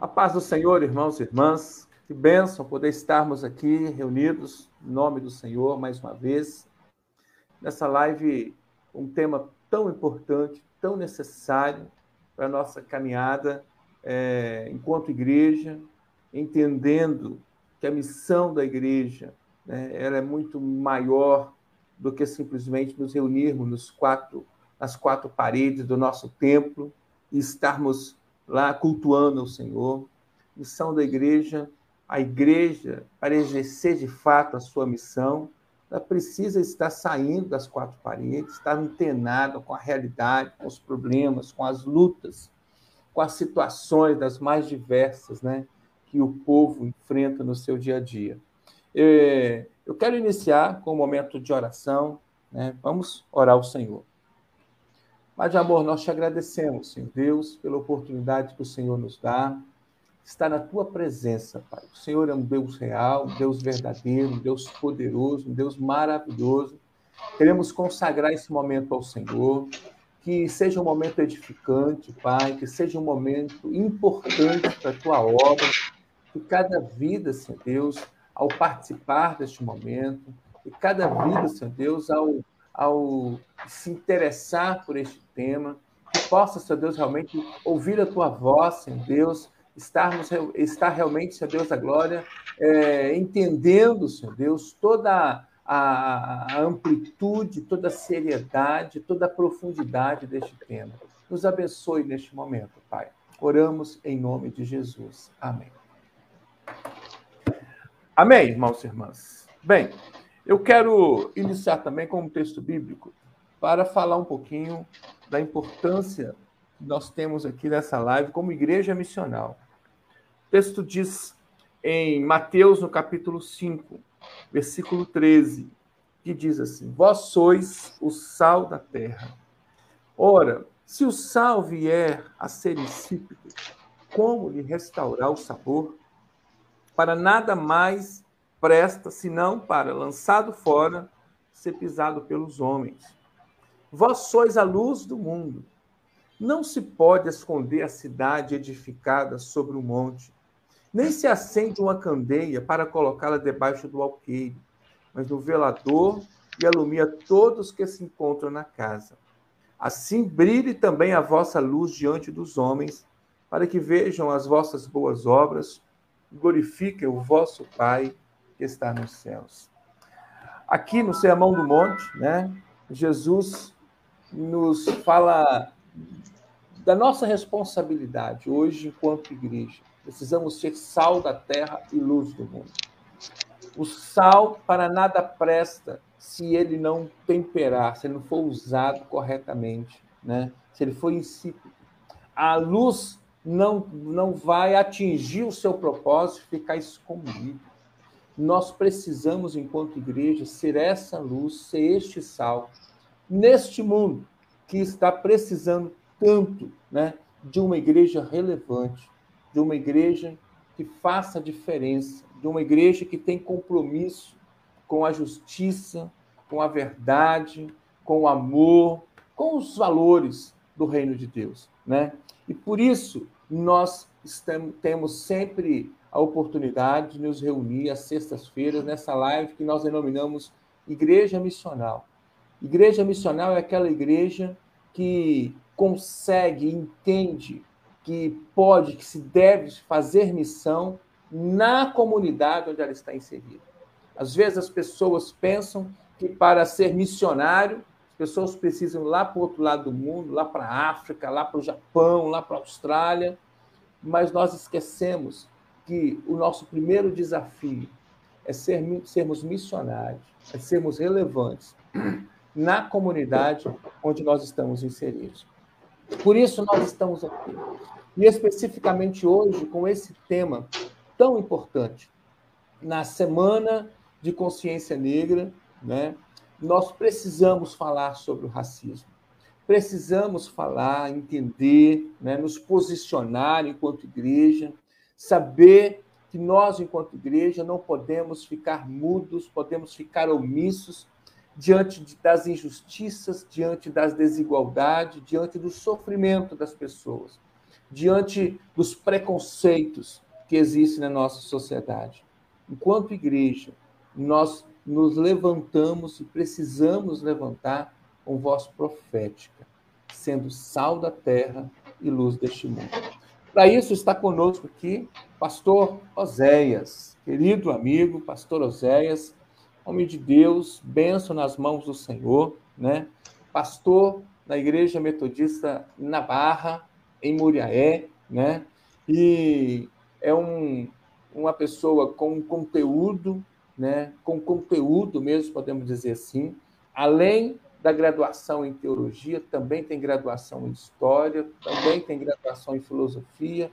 A paz do Senhor, irmãos e irmãs. Que bênção poder estarmos aqui reunidos em nome do Senhor mais uma vez. Nessa live, um tema tão importante, tão necessário para a nossa caminhada é, enquanto igreja, entendendo que a missão da igreja né, ela é muito maior do que simplesmente nos reunirmos nos quatro, nas quatro paredes do nosso templo e estarmos lá cultuando o Senhor. Missão da igreja, a igreja, para exercer de fato a sua missão, ela precisa estar saindo das quatro paredes, estar antenada com a realidade, com os problemas, com as lutas, com as situações das mais diversas, né, que o povo enfrenta no seu dia a dia. É, eu quero iniciar com um momento de oração, né? Vamos orar ao Senhor. Pai de amor, nós te agradecemos, Senhor Deus, pela oportunidade que o Senhor nos dá, estar na tua presença, Pai. O Senhor é um Deus real, um Deus verdadeiro, um Deus poderoso, um Deus maravilhoso. Queremos consagrar esse momento ao Senhor, que seja um momento edificante, Pai, que seja um momento importante para a tua obra, que cada vida, Senhor Deus, ao participar deste momento, e cada vida, Senhor Deus, ao ao se interessar por este tema, que possa, Senhor Deus, realmente ouvir a tua voz, Senhor Deus, estarmos, estar realmente, Senhor Deus da glória, é, entendendo, Senhor Deus, toda a, a amplitude, toda a seriedade, toda a profundidade deste tema. Nos abençoe neste momento, Pai. Oramos em nome de Jesus. Amém. Amém, irmãos e irmãs. Bem, eu quero iniciar também com um texto bíblico para falar um pouquinho da importância que nós temos aqui nessa live como igreja missional. O texto diz em Mateus, no capítulo 5, versículo 13, que diz assim: Vós sois o sal da terra. Ora, se o sal vier a ser insípido, como lhe restaurar o sabor? Para nada mais presta senão para, lançado fora, ser pisado pelos homens. Vós sois a luz do mundo. Não se pode esconder a cidade edificada sobre um monte, nem se acende uma candeia para colocá-la debaixo do alqueire, mas no velador e alumia todos que se encontram na casa. Assim brilhe também a vossa luz diante dos homens, para que vejam as vossas boas obras e glorifiquem o vosso Pai que está nos céus. Aqui no Sermão do Monte, né, Jesus nos fala da nossa responsabilidade hoje enquanto igreja. Precisamos ser sal da terra e luz do mundo. O sal para nada presta se ele não temperar, se ele não for usado corretamente, né? se ele for insípido. A luz não, não vai atingir o seu propósito ficar escondido. Nós precisamos, enquanto igreja, ser essa luz, ser este sal, neste mundo que está precisando tanto né, de uma igreja relevante, de uma igreja que faça diferença, de uma igreja que tem compromisso com a justiça, com a verdade, com o amor, com os valores do reino de Deus, né? E por isso nós estamos, temos sempre a oportunidade de nos reunir às sextas-feiras nessa live que nós denominamos Igreja Missional. Igreja Missional é aquela igreja que consegue, entende que pode, que se deve fazer missão na comunidade onde ela está inserida. Às vezes as pessoas pensam que para ser missionário, as pessoas precisam ir lá para o outro lado do mundo, lá para a África, lá para o Japão, lá para a Austrália, mas nós esquecemos que o nosso primeiro desafio é ser, sermos missionários, é sermos relevantes na comunidade onde nós estamos inseridos. Por isso nós estamos aqui. E especificamente hoje com esse tema tão importante, na semana de consciência negra, né? Nós precisamos falar sobre o racismo. Precisamos falar, entender, né? nos posicionar enquanto igreja, saber que nós, enquanto igreja, não podemos ficar mudos, podemos ficar omissos diante das injustiças, diante das desigualdades, diante do sofrimento das pessoas. diante dos preconceitos que existem na nossa sociedade. Enquanto igreja, nós nos levantamos e precisamos levantar com voz profética, sendo sal da terra e luz deste mundo. Para isso está conosco aqui pastor Oséias, querido amigo, pastor Oséias, homem de Deus, benção nas mãos do Senhor, né? Pastor da Igreja Metodista na Barra, em Muriaé, né? E é um, uma pessoa com conteúdo, né? Com conteúdo mesmo, podemos dizer assim, além da graduação em teologia, também tem graduação em história, também tem graduação em filosofia,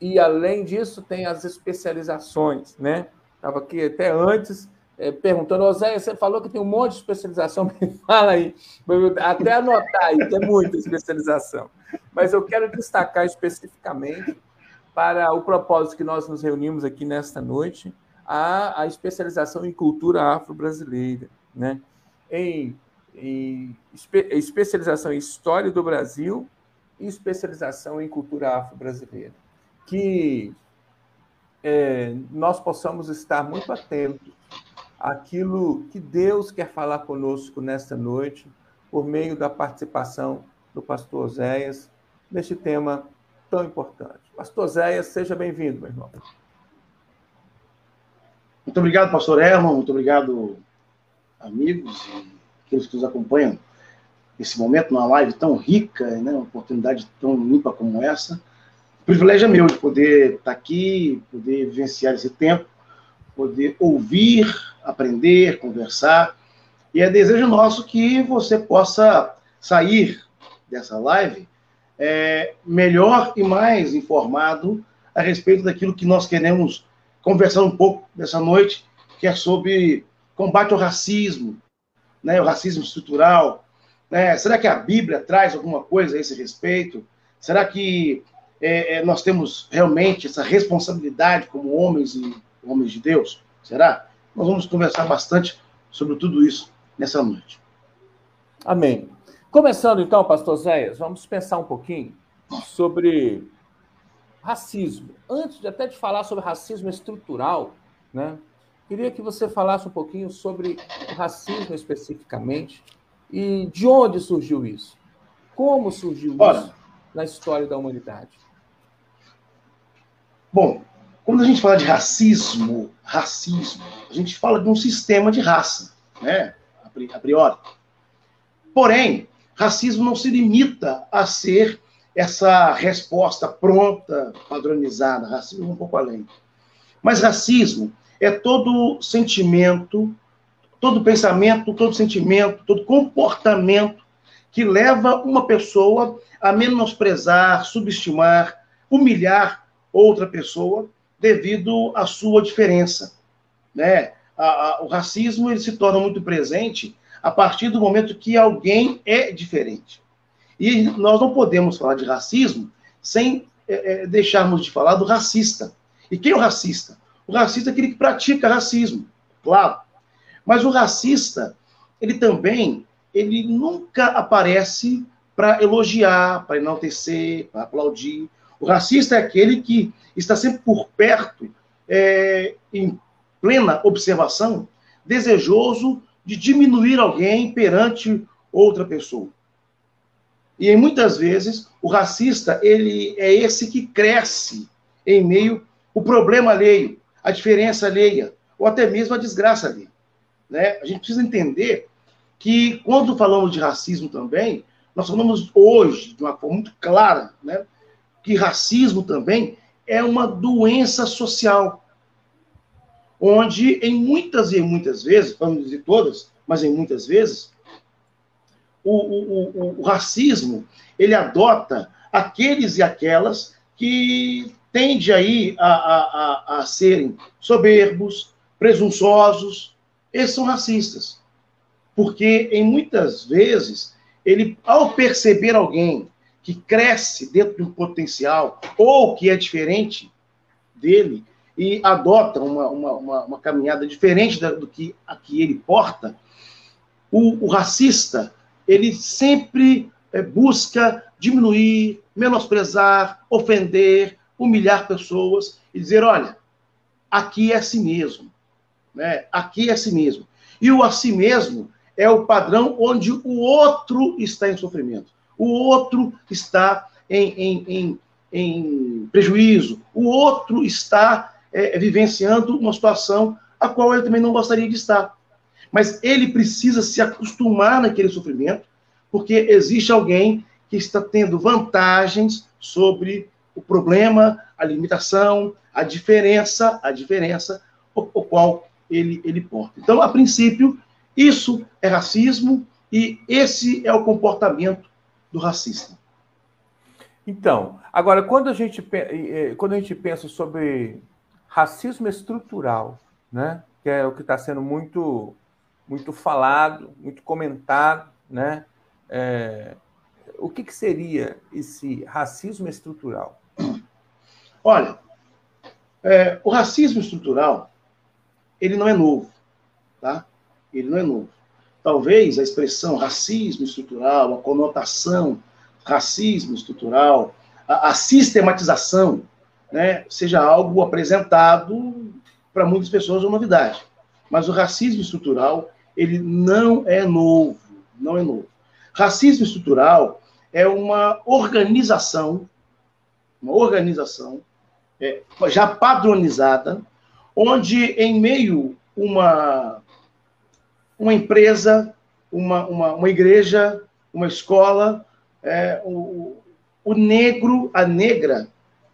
e além disso tem as especializações, né? Estava aqui até antes é, perguntando, Zé, você falou que tem um monte de especialização, me fala aí, até anotar aí, tem muita especialização. Mas eu quero destacar especificamente para o propósito que nós nos reunimos aqui nesta noite, a, a especialização em cultura afro-brasileira, né? Em, em espe, especialização em história do Brasil e especialização em cultura afro-brasileira que é, nós possamos estar muito atentos àquilo que Deus quer falar conosco nesta noite, por meio da participação do pastor Zéias, neste tema tão importante. Pastor Zéias, seja bem-vindo, meu irmão. Muito obrigado, pastor Erlon, muito obrigado, amigos e aqueles que nos acompanham nesse momento, numa live tão rica, né, uma oportunidade tão limpa como essa o privilégio é meu de poder estar aqui, poder vivenciar esse tempo, poder ouvir, aprender, conversar. E é desejo nosso que você possa sair dessa live é, melhor e mais informado a respeito daquilo que nós queremos conversar um pouco dessa noite, que é sobre combate ao racismo, né, o racismo estrutural. Né? Será que a Bíblia traz alguma coisa a esse respeito? Será que é, é, nós temos realmente essa responsabilidade como homens e homens de Deus? Será? Nós vamos conversar bastante sobre tudo isso nessa noite. Amém. Começando então, pastor Zéias, vamos pensar um pouquinho sobre racismo. Antes de até de falar sobre racismo estrutural, né? Queria que você falasse um pouquinho sobre racismo especificamente e de onde surgiu isso. Como surgiu Ora, isso na história da humanidade? Bom, quando a gente fala de racismo, racismo, a gente fala de um sistema de raça, né? A priori. Porém, racismo não se limita a ser essa resposta pronta, padronizada. Racismo é um pouco além. Mas racismo é todo sentimento, todo pensamento, todo sentimento, todo comportamento que leva uma pessoa a menosprezar, subestimar, humilhar outra pessoa devido à sua diferença. Né? A, a, o racismo ele se torna muito presente a partir do momento que alguém é diferente. E nós não podemos falar de racismo sem é, é, deixarmos de falar do racista. E quem é o racista? O racista é aquele que pratica racismo, claro. Mas o racista, ele também, ele nunca aparece para elogiar, para enaltecer, para aplaudir. O racista é aquele que está sempre por perto, é, em plena observação, desejoso de diminuir alguém perante outra pessoa. E muitas vezes o racista ele é esse que cresce em meio ao problema alheio, a diferença alheia, ou até mesmo a desgraça alheia. Né? A gente precisa entender que quando falamos de racismo também, nós falamos hoje de uma forma muito clara, né? que racismo também é uma doença social, onde em muitas e muitas vezes, vamos dizer todas, mas em muitas vezes, o, o, o, o racismo ele adota aqueles e aquelas que tende aí a, a, a, a serem soberbos, presunçosos, esses são racistas. Porque em muitas vezes ele, ao perceber alguém que cresce dentro de um potencial ou que é diferente dele e adota uma, uma, uma, uma caminhada diferente do que a que ele porta, o, o racista ele sempre é, busca diminuir, menosprezar, ofender, humilhar pessoas e dizer: olha, aqui é assim mesmo. Né? Aqui é assim mesmo. E o assim mesmo é o padrão onde o outro está em sofrimento, o outro está em, em, em, em prejuízo, o outro está é, vivenciando uma situação a qual ele também não gostaria de estar. Mas ele precisa se acostumar naquele sofrimento, porque existe alguém que está tendo vantagens sobre o problema, a limitação, a diferença, a diferença o, o qual ele, ele porta. Então, a princípio, isso é racismo e esse é o comportamento do racista. Então, agora, quando a gente, quando a gente pensa sobre racismo estrutural, né, que é o que está sendo muito, muito falado, muito comentado, né, é, o que, que seria esse racismo estrutural? Olha, é, o racismo estrutural, ele não é novo, tá? Ele não é novo. Talvez a expressão racismo estrutural, a conotação racismo estrutural, a, a sistematização, né, seja algo apresentado para muitas pessoas uma novidade. Mas o racismo estrutural, ele não é novo, não é novo. Racismo estrutural é uma organização, uma organização é, já padronizada, onde em meio uma uma empresa, uma, uma, uma igreja, uma escola, é, o, o negro, a negra,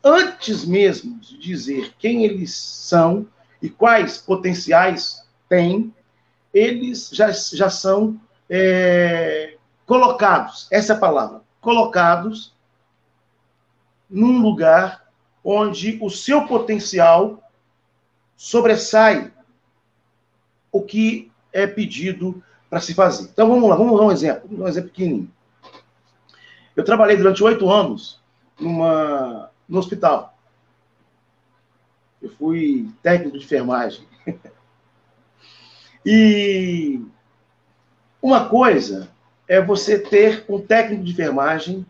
antes mesmo de dizer quem eles são e quais potenciais têm, eles já, já são é, colocados, essa é a palavra, colocados num lugar onde o seu potencial sobressai. O que é pedido para se fazer. Então vamos lá, vamos dar um exemplo, um exemplo pequenininho. Eu trabalhei durante oito anos numa, no hospital. Eu fui técnico de enfermagem. e uma coisa é você ter um técnico de enfermagem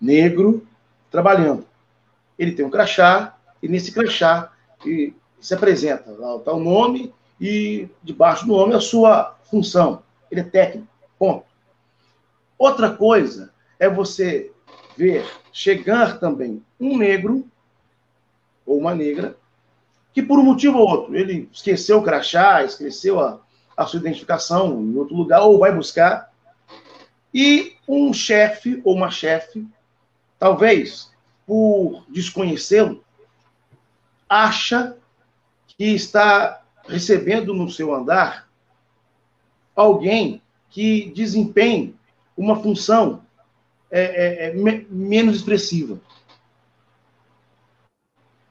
negro trabalhando. Ele tem um crachá, e nesse crachá se apresenta lá o nome e debaixo do nome a sua função. Ele é técnico, ponto. Outra coisa é você ver chegar também um negro ou uma negra que por um motivo ou outro, ele esqueceu o crachá, esqueceu a, a sua identificação em outro lugar, ou vai buscar, e um chefe ou uma chefe, talvez por desconhecê-lo, acha que está recebendo no seu andar alguém que desempenhe uma função é, é, é, me, menos expressiva.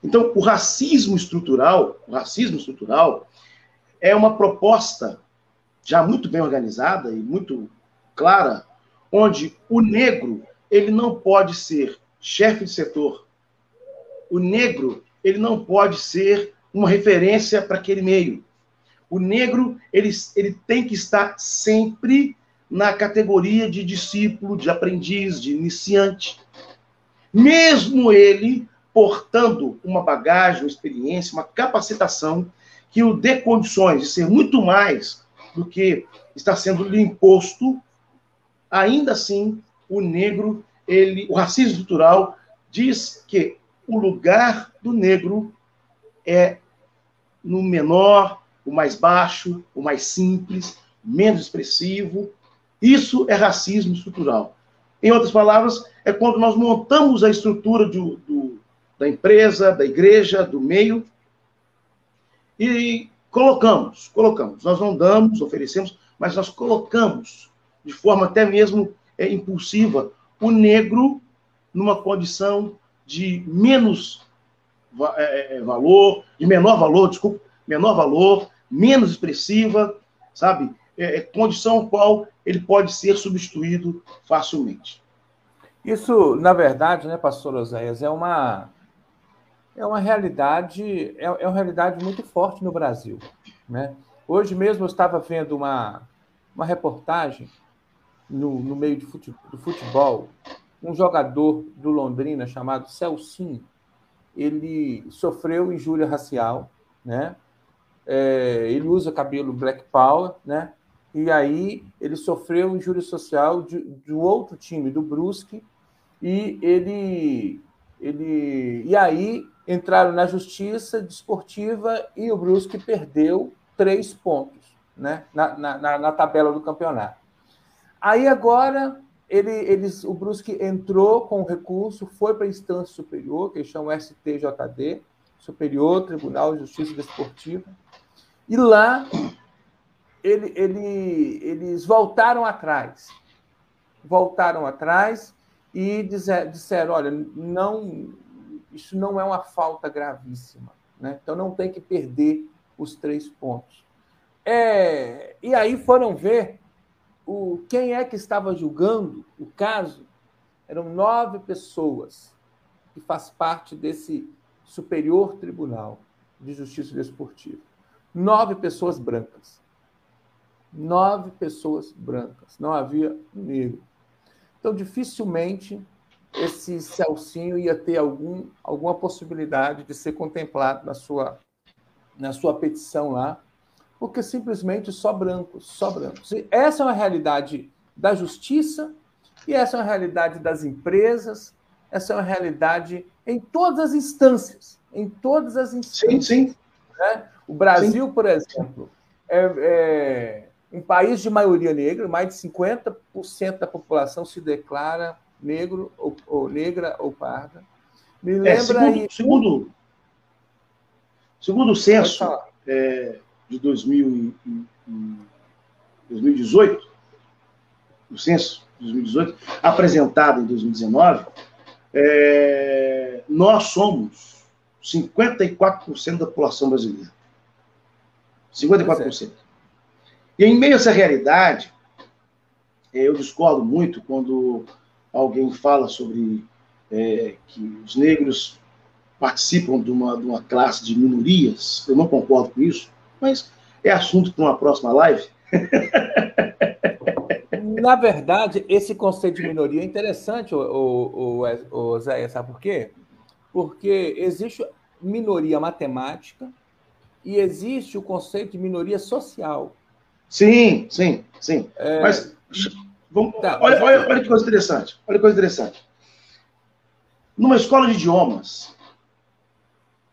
Então, o racismo estrutural, o racismo estrutural é uma proposta já muito bem organizada e muito clara, onde o negro ele não pode ser chefe de setor. O negro ele não pode ser uma referência para aquele meio. O negro ele, ele tem que estar sempre na categoria de discípulo, de aprendiz, de iniciante. Mesmo ele portando uma bagagem, uma experiência, uma capacitação que o dê condições de ser muito mais do que está sendo lhe imposto, ainda assim, o negro, ele, o racismo estrutural diz que o lugar do negro é no menor, o mais baixo, o mais simples, menos expressivo, isso é racismo estrutural. Em outras palavras, é quando nós montamos a estrutura do, do, da empresa, da igreja, do meio, e colocamos, colocamos. Nós não damos, oferecemos, mas nós colocamos, de forma até mesmo é, impulsiva, o negro numa condição de menos valor, de menor valor, desculpa, menor valor, menos expressiva, sabe? É, é condição qual ele pode ser substituído facilmente. Isso, na verdade, né, pastor Oséias, é uma, é uma realidade, é, é uma realidade muito forte no Brasil. Né? Hoje mesmo eu estava vendo uma, uma reportagem no, no meio futebol, do futebol, um jogador do Londrina chamado Celcinho, ele sofreu injúria racial, né? É, ele usa cabelo black power, né? E aí ele sofreu injúria social de, de outro time, do Brusque, e ele, ele e aí entraram na justiça desportiva e o Brusque perdeu três pontos, né? Na, na, na tabela do campeonato. Aí agora ele, eles, o Brusque entrou com o recurso, foi para a instância superior, que eles chamam STJD, Superior Tribunal de Justiça Desportiva, e lá ele, ele, eles voltaram atrás. Voltaram atrás e dizer, disseram: olha, não, isso não é uma falta gravíssima. Né? Então não tem que perder os três pontos. É, e aí foram ver o, quem é que estava julgando o caso. Eram nove pessoas que faz parte desse Superior Tribunal de Justiça Desportiva. Nove pessoas brancas nove pessoas brancas, não havia um negro. Então, dificilmente esse Celcinho ia ter algum, alguma possibilidade de ser contemplado na sua, na sua petição lá, porque simplesmente só brancos, só brancos. E essa é uma realidade da justiça e essa é uma realidade das empresas, essa é uma realidade em todas as instâncias, em todas as instâncias. Sim, sim. Né? O Brasil, sim. por exemplo, é, é um país de maioria negra, mais de 50% da população se declara negro ou, ou negra ou parda. Me é, lembra é, segundo, aí... segundo, segundo o censo é, de 2000 2018, o censo de 2018, apresentado em 2019, é, nós somos 54% da população brasileira. 54%. E em meio a essa realidade, é, eu discordo muito quando alguém fala sobre é, que os negros participam de uma, de uma classe de minorias. Eu não concordo com isso, mas é assunto para uma próxima live. Na verdade, esse conceito de minoria é interessante, o, o, o, o Zé, sabe por quê? Porque existe minoria matemática e existe o conceito de minoria social. Sim, sim, sim. É... Mas vamos, tá, olha, olha, olha que coisa interessante. Olha que coisa interessante. Numa escola de idiomas,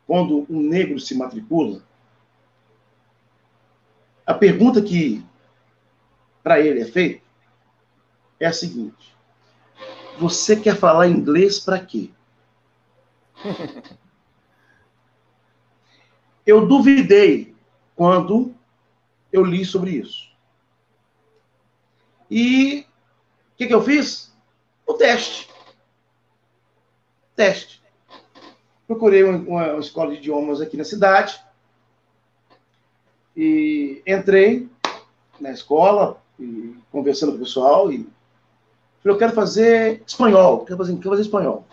quando um negro se matricula, a pergunta que para ele é feita é a seguinte: Você quer falar inglês para quê? Eu duvidei quando eu li sobre isso. E o que, que eu fiz? O teste. Teste. Procurei uma, uma escola de idiomas aqui na cidade. E entrei na escola, e conversando com o pessoal, e falei, eu quero fazer espanhol, quero fazer, quero fazer espanhol.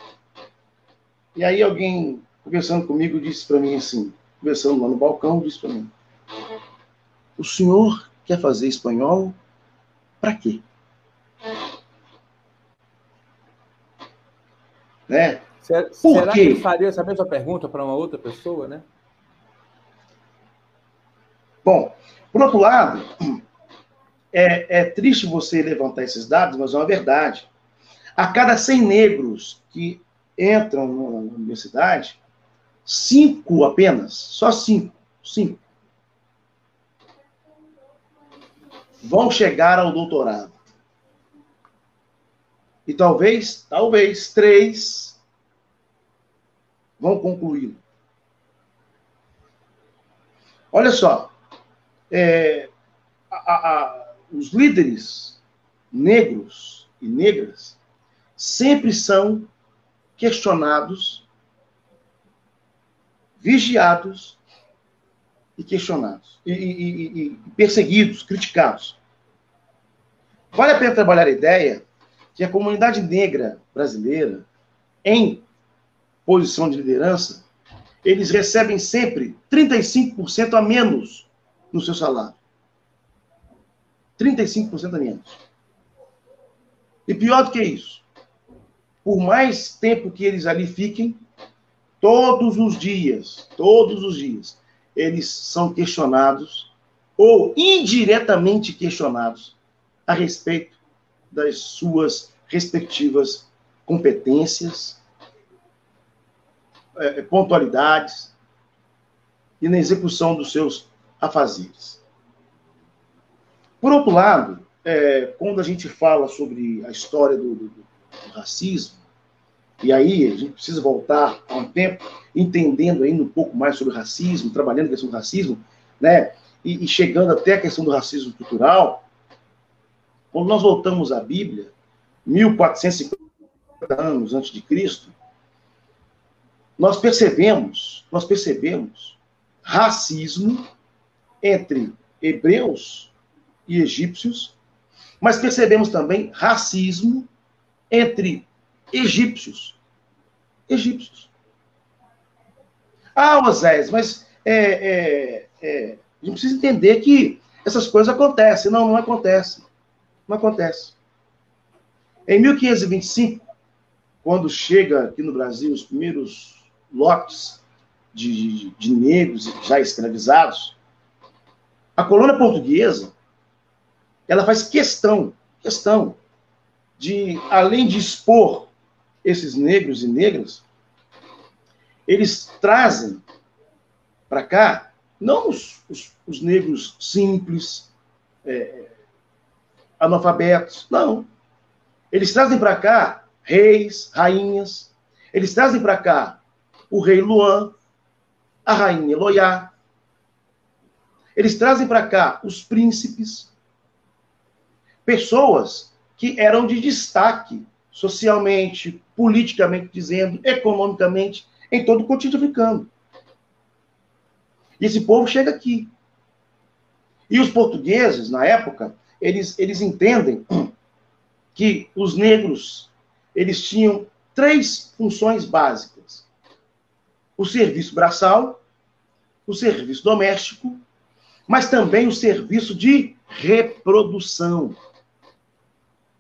E aí alguém, conversando comigo, disse para mim assim, conversando lá no balcão, disse para mim, o senhor quer fazer espanhol para quê? Né? Será, será que faria essa mesma pergunta para uma outra pessoa, né? Bom, por outro lado, é, é triste você levantar esses dados, mas é uma verdade. A cada 100 negros que entram na universidade, cinco apenas, só cinco, cinco, vão chegar ao doutorado. E talvez, talvez, três vão concluí-lo. Olha só, é, a, a, os líderes negros e negras sempre são questionados, vigiados e questionados, e, e, e, perseguidos, criticados. Vale a pena trabalhar a ideia que a comunidade negra brasileira, em posição de liderança, eles recebem sempre 35% a menos no seu salário. 35% a menos. E pior do que isso, por mais tempo que eles ali fiquem, todos os dias, todos os dias, eles são questionados ou indiretamente questionados a respeito das suas respectivas competências, é, pontualidades e na execução dos seus afazeres. Por outro lado, é, quando a gente fala sobre a história do, do, do, racismo, e aí a gente precisa voltar a um tempo entendendo ainda um pouco mais sobre racismo, trabalhando a questão do racismo, né, e, e chegando até a questão do racismo cultural, quando nós voltamos à Bíblia, 1450 anos antes de Cristo, nós percebemos, nós percebemos racismo entre hebreus e egípcios, mas percebemos também racismo entre egípcios. Egípcios. Ah, Osés, mas é, é, é, a gente precisa entender que essas coisas acontecem. Não, não acontece. Não acontece. Em 1525, quando chega aqui no Brasil os primeiros lotes de, de negros já escravizados, a colônia portuguesa ela faz questão, questão de, além de expor esses negros e negras, eles trazem para cá não os, os, os, negros simples, é, analfabetos, não. Eles trazem para cá reis, rainhas, eles trazem para cá o rei Luan, a rainha Loiá, eles trazem para cá os príncipes, pessoas que eram de destaque socialmente, politicamente dizendo, economicamente, em todo o continente africano. E esse povo chega aqui. E os portugueses, na época, eles, eles entendem que os negros eles tinham três funções básicas: o serviço braçal, o serviço doméstico, mas também o serviço de reprodução.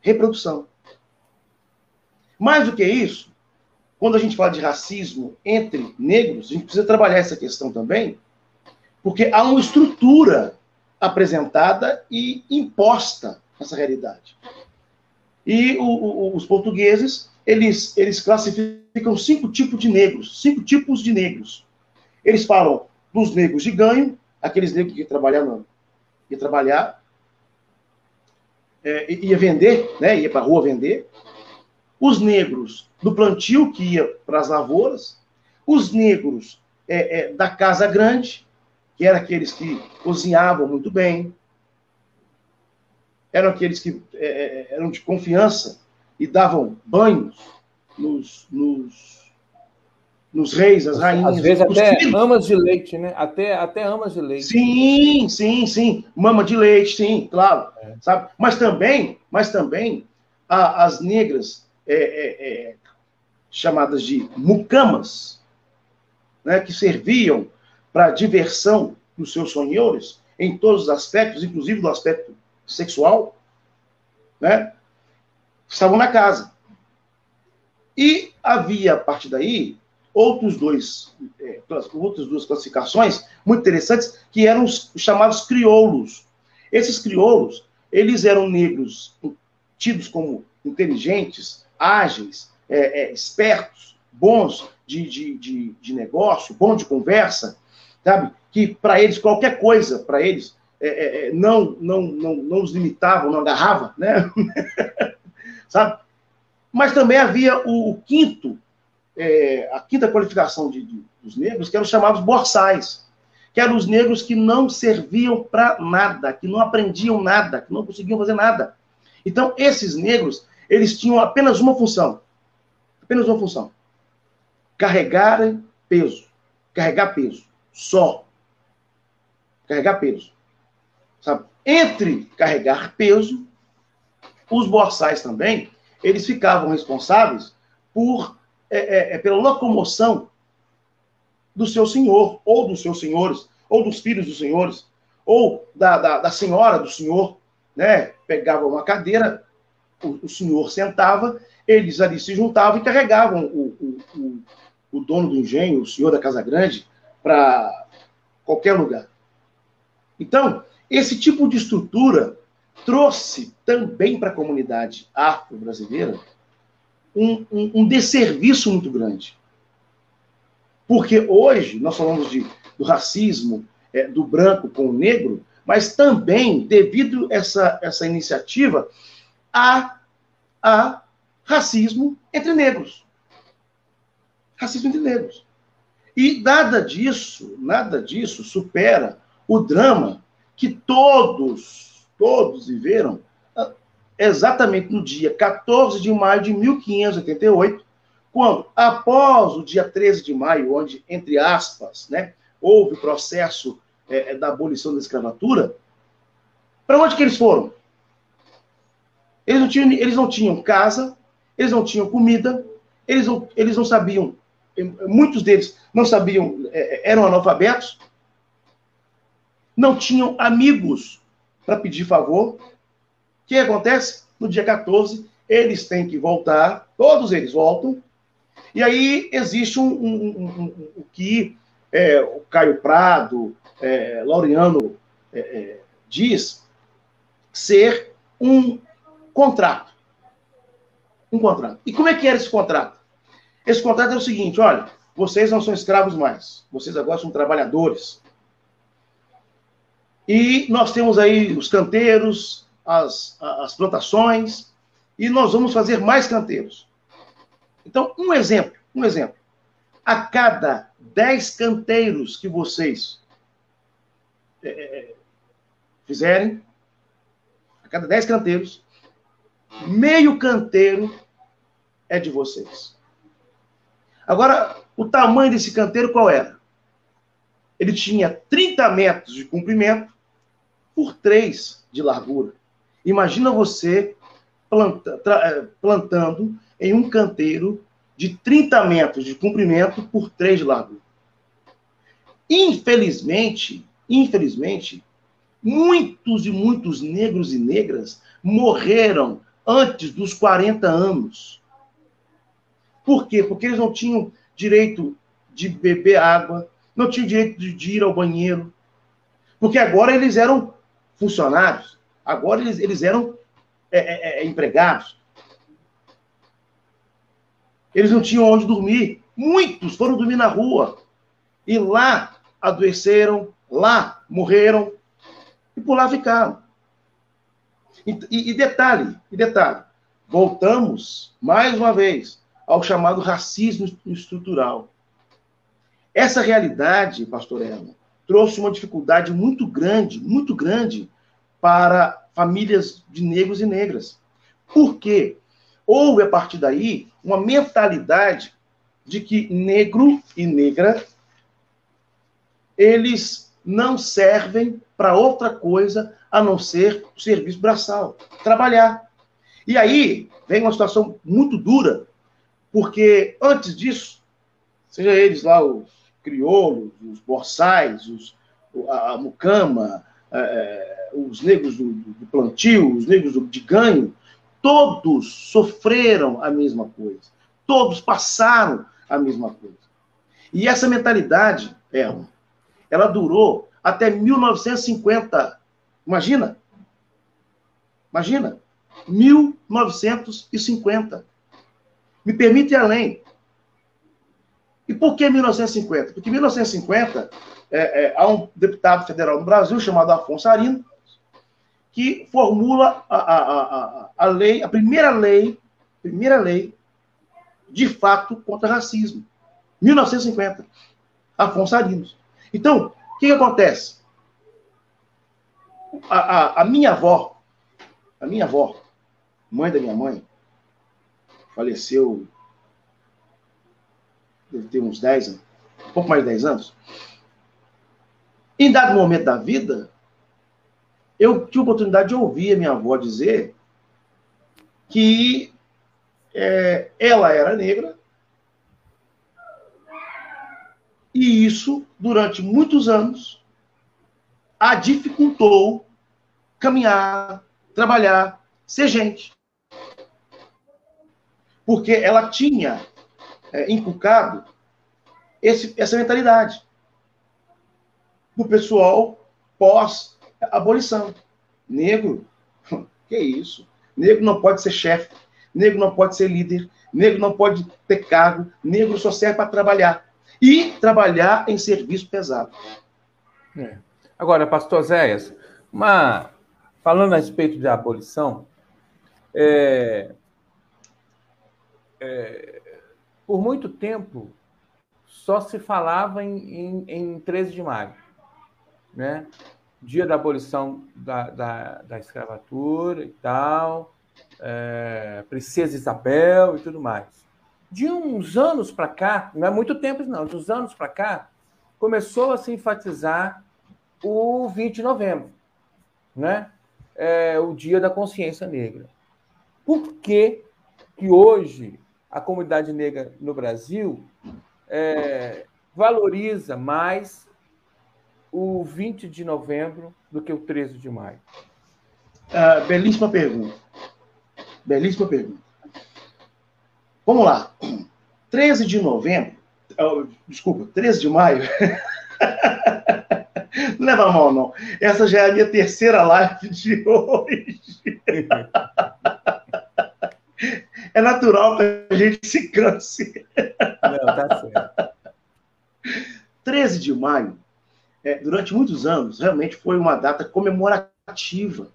Reprodução. Mais do que isso, quando a gente fala de racismo entre negros, a gente precisa trabalhar essa questão também, porque há uma estrutura apresentada e imposta nessa realidade. E o, o, os portugueses, eles, eles classificam cinco tipos de negros, cinco tipos de negros. Eles falam dos negros de ganho, aqueles negros que trabalhavam, ia trabalhar, é, ia vender, né, ia para a rua vender. Os negros do plantio, que ia para as lavouras. Os negros é, é, da casa grande, que eram aqueles que cozinhavam muito bem, eram aqueles que é, é, eram de confiança e davam banhos nos, nos, nos reis, as rainhas. Às vezes até filhos. amas de leite, né? Até, até amas de leite. Sim, sim, sim. Mama de leite, sim, claro. É. Sabe? Mas também, mas também a, as negras é, é, é chamadas de mucamas, né, que serviam para diversão dos seus senhores, em todos os aspectos, inclusive do aspecto sexual, né, estavam na casa. E havia, a partir daí, outros dois, é, outras duas classificações muito interessantes, que eram os chamados crioulos. Esses crioulos, eles eram negros tidos como inteligentes, ágeis, é, é, espertos, bons de, de, de, de negócio, bom de conversa, sabe? Que para eles, qualquer coisa, para eles, é, é, é, não, não, não, não os limitava, não agarrava, né? sabe? Mas também havia o, o quinto, é, a quinta qualificação de, de, dos negros, que eram os chamados borsais, que eram os negros que não serviam para nada, que não aprendiam nada, que não conseguiam fazer nada. Então, esses negros, eles tinham apenas uma função, apenas uma função, carregar peso, carregar peso, só. Carregar peso. Sabe? Entre carregar peso, os borsais também, eles ficavam responsáveis por é, é, é, pela locomoção do seu senhor, ou dos seus senhores, ou dos filhos dos senhores, ou da, da, da senhora do senhor, né? Pegava uma cadeira, o, o, senhor sentava, eles ali se juntavam e carregavam o, o, o dono do engenho, o senhor da Casa Grande, para qualquer lugar. Então, esse tipo de estrutura trouxe também para a comunidade afro-brasileira um, um, um, desserviço muito grande. Porque hoje nós falamos de, do racismo é, do branco com o negro, mas também, devido a essa, essa iniciativa, há, há racismo entre negros. Racismo entre negros. E nada disso, nada disso supera o drama que todos, todos viveram exatamente no dia 14 de maio de 1588, quando, após o dia 13 de maio, onde, entre aspas, né, houve o processo é, é, da abolição da escravatura, para onde que eles foram? Eles não, tinham, eles não tinham casa, eles não tinham comida, eles não, eles não sabiam, muitos deles não sabiam, é, eram analfabetos, não tinham amigos para pedir favor. O que acontece? No dia 14, eles têm que voltar, todos eles voltam, e aí existe um, um, um, um, que é, o Caio Prado, é, Laureano é, é, diz ser um contrato. Um contrato. E como é que era esse contrato? Esse contrato é o seguinte: olha, vocês não são escravos mais, vocês agora são trabalhadores. E nós temos aí os canteiros, as, as plantações, e nós vamos fazer mais canteiros. Então, um exemplo, um exemplo. A cada 10 canteiros que vocês é, é, fizerem, a cada 10 canteiros, meio canteiro é de vocês. Agora, o tamanho desse canteiro qual era? Ele tinha 30 metros de comprimento por 3 de largura. Imagina você planta, é, plantando em um canteiro de 30 metros de comprimento por 3 de. Infelizmente, infelizmente, muitos e muitos negros e negras morreram antes dos 40 anos. Por quê? Porque eles não tinham direito de beber água, não tinham direito de ir ao banheiro. Porque agora eles eram funcionários, agora eles, eles eram é, é, é empregados. Eles não tinham onde dormir. Muitos foram dormir na rua. E lá adoeceram, lá morreram e por lá ficaram. E, e, e detalhe, e detalhe, voltamos mais uma vez ao chamado racismo estrutural. Essa realidade, pastor Ela, trouxe uma dificuldade muito grande, muito grande para famílias de negros e negras. Por quê? Houve, a partir daí, uma mentalidade de que negro e negra eles não servem para outra coisa a não ser o serviço braçal, trabalhar. E aí vem uma situação muito dura, porque antes disso, seja eles lá os crioulos, os borsais, os, a, a mucama, é, é, os negros do, do, plantio, os negros do, de ganho, todos sofreram a mesma coisa. Todos passaram a mesma coisa. E essa mentalidade, é, ela durou até 1950. Imagina? Imagina? 1950. Me permite ir além. E por que 1950? Porque em 1950 é, é, há um deputado federal no Brasil chamado Afonso Arino que formula a, a, a, a lei, a primeira lei, primeira lei de fato contra racismo. 1950. Afonso Arinos. Então, o que, que acontece? A, a, a, minha avó, a minha avó, mãe da minha mãe, faleceu deve ter uns 10 anos, um pouco mais de 10 anos. Em dado momento da vida, eu tive a oportunidade de ouvir a minha avó dizer que é, ela era negra E isso, durante muitos anos, a dificultou caminhar, trabalhar, ser gente. porque ela tinha é, inculcado esse, essa mentalidade do pessoal pós-abolição. Negro, que isso? Negro não pode ser chefe, negro não pode ser líder, negro não pode ter cargo, negro só serve para trabalhar. E trabalhar em serviço pesado. É. Agora, pastor Zéias, uma... falando a respeito da abolição, é... É... por muito tempo só se falava em, em, em 13 de maio, né? Dia da abolição da, da, da escravatura e tal, é, Princesa Isabel e tudo mais. De uns anos para cá, não é muito tempo não, de uns anos para cá, começou a se enfatizar o 20 de novembro, né? É, o Dia da Consciência Negra. Por que, que hoje a comunidade negra no Brasil é, valoriza mais o 20 de novembro do que o 13 de maio? Uh, belíssima pergunta. Belíssima pergunta. Vamos lá. 13 de novembro, oh, desculpa, 13 de maio. não leva mal, não. Essa já é a minha terceira live de hoje. é natural que a gente se canse. Não, tá certo. 13 de maio, é, durante muitos anos, realmente foi uma data comemorativa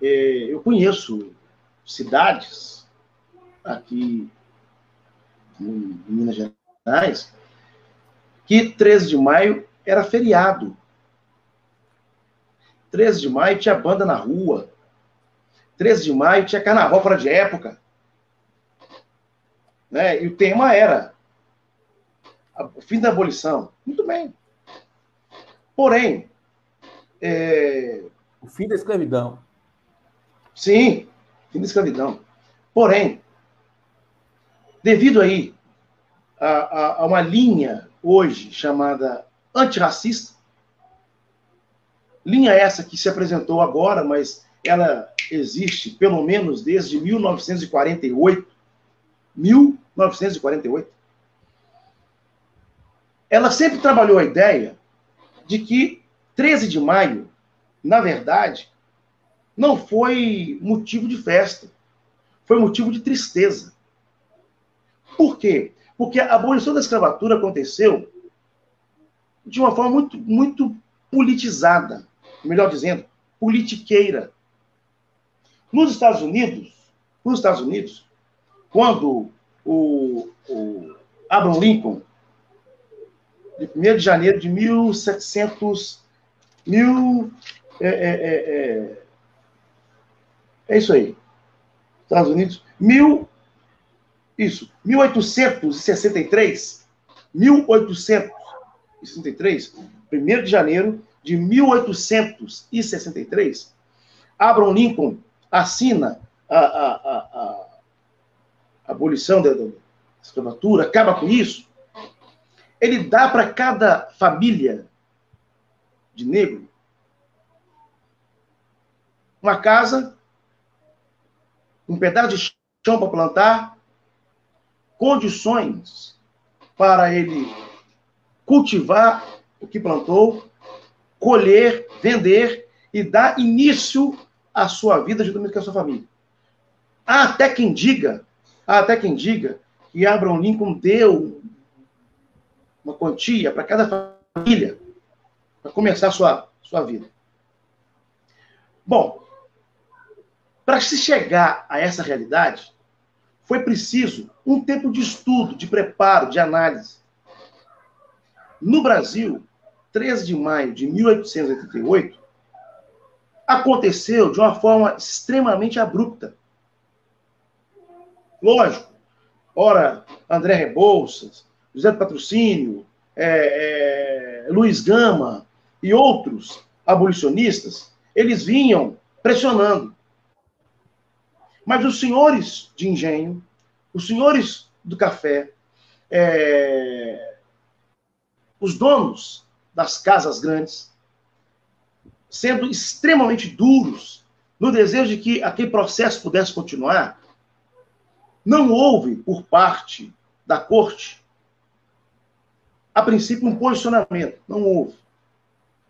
é, eu conheço cidades aqui em Minas Gerais que 13 de maio era feriado. 13 de maio tinha banda na rua. 13 de maio tinha carnaval fora de época. Né? E o tema era o fim da abolição. Muito bem. Porém, é... o fim da escravidão. Sim, fim da escravidão. Porém, devido aí a, a, a uma linha hoje chamada antirracista, linha essa que se apresentou agora, mas ela existe pelo menos desde 1948. 1948. Ela sempre trabalhou a ideia de que 13 de maio, na verdade, não foi motivo de festa, foi motivo de tristeza. Por quê? Porque a abolição da escravatura aconteceu de uma forma muito, muito politizada, melhor dizendo, politiqueira. Nos Estados Unidos, nos Estados Unidos, quando o, o Abraham Lincoln, de 1 de janeiro de 1700, mil, é, é, é, é isso aí. Estados Unidos, mil, isso, 1863, 1863, 1 de janeiro de 1863, Abraham Lincoln assina a, a, a, a abolição da, da escravatura, acaba com isso. Ele dá para cada família de negro uma casa um pedaço de chão para plantar, condições para ele cultivar o que plantou, colher, vender e dar início à sua vida juntamente com a sua família. Há até quem diga, há até quem diga que Abraham Lincoln deu uma quantia para cada família para começar sua, sua vida. Bom, para se chegar a essa realidade, foi preciso um tempo de estudo, de preparo, de análise. No Brasil, 13 de maio de 1888, aconteceu de uma forma extremamente abrupta. Lógico, ora André Rebouças, José do Patrocínio, é, é, Luiz Gama e outros abolicionistas, eles vinham pressionando. Mas os senhores de engenho, os senhores do café, é, os donos das casas grandes, sendo extremamente duros no desejo de que aquele processo pudesse continuar, não houve, por parte da corte, a princípio, um posicionamento. Não houve.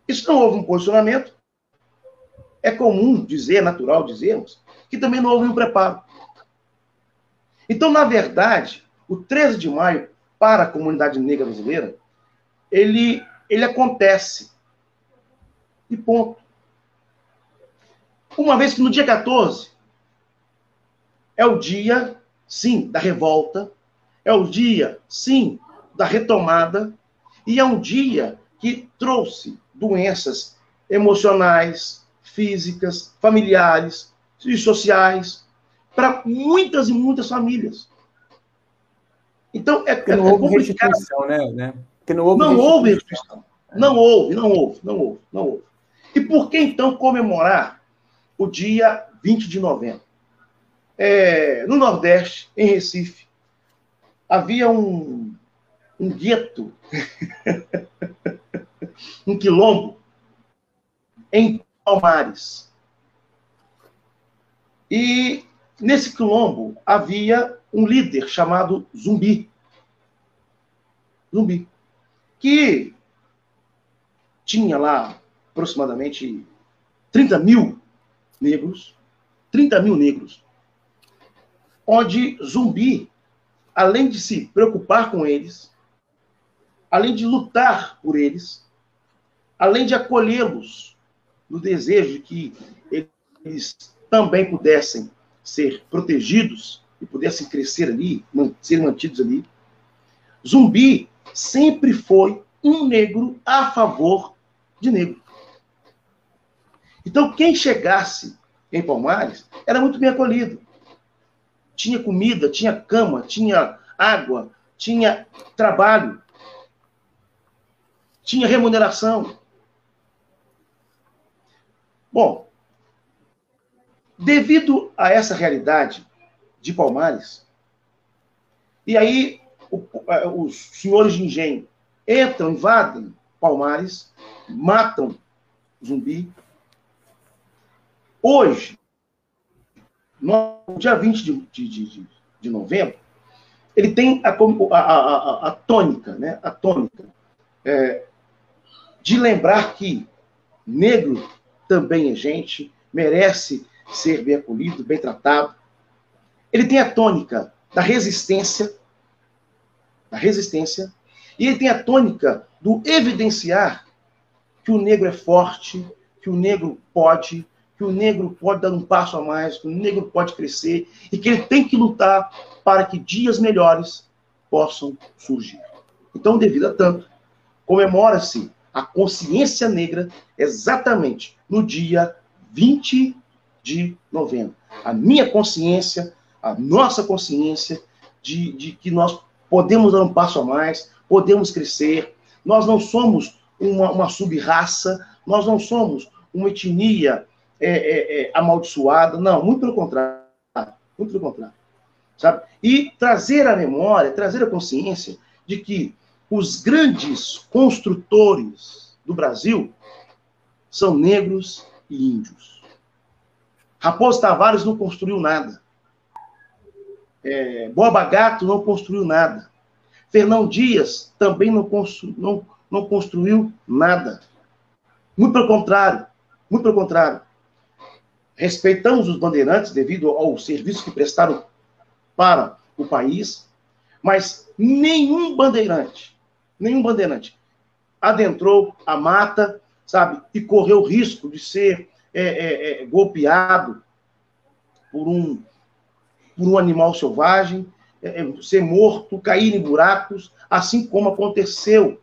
Isso não houve um posicionamento. É comum dizer, natural dizermos, que também não houve um preparo. Então, na verdade, o 13 de maio, para a comunidade negra brasileira, ele, ele acontece. E ponto. Uma vez que no dia 14 é o dia, sim, da revolta, é o dia, sim, da retomada, e é um dia que trouxe doenças emocionais, físicas, familiares e sociais para muitas e muitas famílias. Então, é, Porque não é houve restituição, né? né? Porque não houve não houve restituição. Não houve, não houve, não houve, não houve. E por que então comemorar o dia 20 de novembro? É, no Nordeste, em Recife, havia um, um gueto, um quilombo, em Palmares. E nesse quilombo havia um líder chamado Zumbi. Zumbi. Que tinha lá aproximadamente 30 mil negros, 30 mil negros, onde Zumbi, além de se preocupar com eles, além de lutar por eles, além de acolhê-los no desejo de que eles também pudessem ser protegidos e pudessem crescer ali, ser mantidos ali, Zumbi sempre foi um negro a favor de negro. Então, quem chegasse em Palmares era muito bem acolhido. Tinha comida, tinha cama, tinha água, tinha trabalho, tinha remuneração. Bom, devido a essa realidade de Palmares, e aí os senhores de engenho entram, invadem Palmares, matam Zumbi. Hoje, no dia 20 de, de, de, de novembro, ele tem a, a, a, a, tônica, né? A tônica é, de lembrar que negro também é gente, merece ser bem acolhido, bem tratado. Ele tem a tônica da resistência, da resistência, e ele tem a tônica do evidenciar que o negro é forte, que o negro pode, que o negro pode dar um passo a mais, que o negro pode crescer e que ele tem que lutar para que dias melhores possam surgir. Então, devido a tanto, comemora-se a consciência negra exatamente no dia 20 de novembro. A minha consciência, a nossa consciência de, de que nós podemos dar um passo a mais, podemos crescer. Nós não somos uma, uma sub-raça, nós não somos uma etnia é, é, é, amaldiçoada, não, muito pelo contrário, muito pelo contrário, sabe? E trazer a memória, trazer a consciência de que os grandes construtores do Brasil são negros e índios. Raposo Tavares não construiu nada. É, Boba Gato não construiu nada. Fernão Dias também não, constru, não, não construiu nada. Muito pelo contrário. Muito pelo contrário. Respeitamos os bandeirantes devido ao serviço que prestaram para o país, mas nenhum bandeirante, nenhum bandeirante adentrou a mata, sabe, e correu o risco de ser é, é, é, golpeado por um, por um animal selvagem, é, é, ser morto, cair em buracos, assim como aconteceu.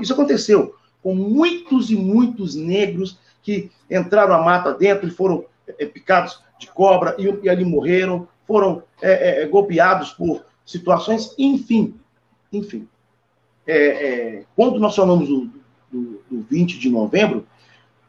Isso aconteceu com muitos e muitos negros que entraram a mata dentro e foram é, picados de cobra e, e, ali morreram, foram golpeados por situações, enfim, enfim. É, quando nós falamos do, do, do 20 de novembro,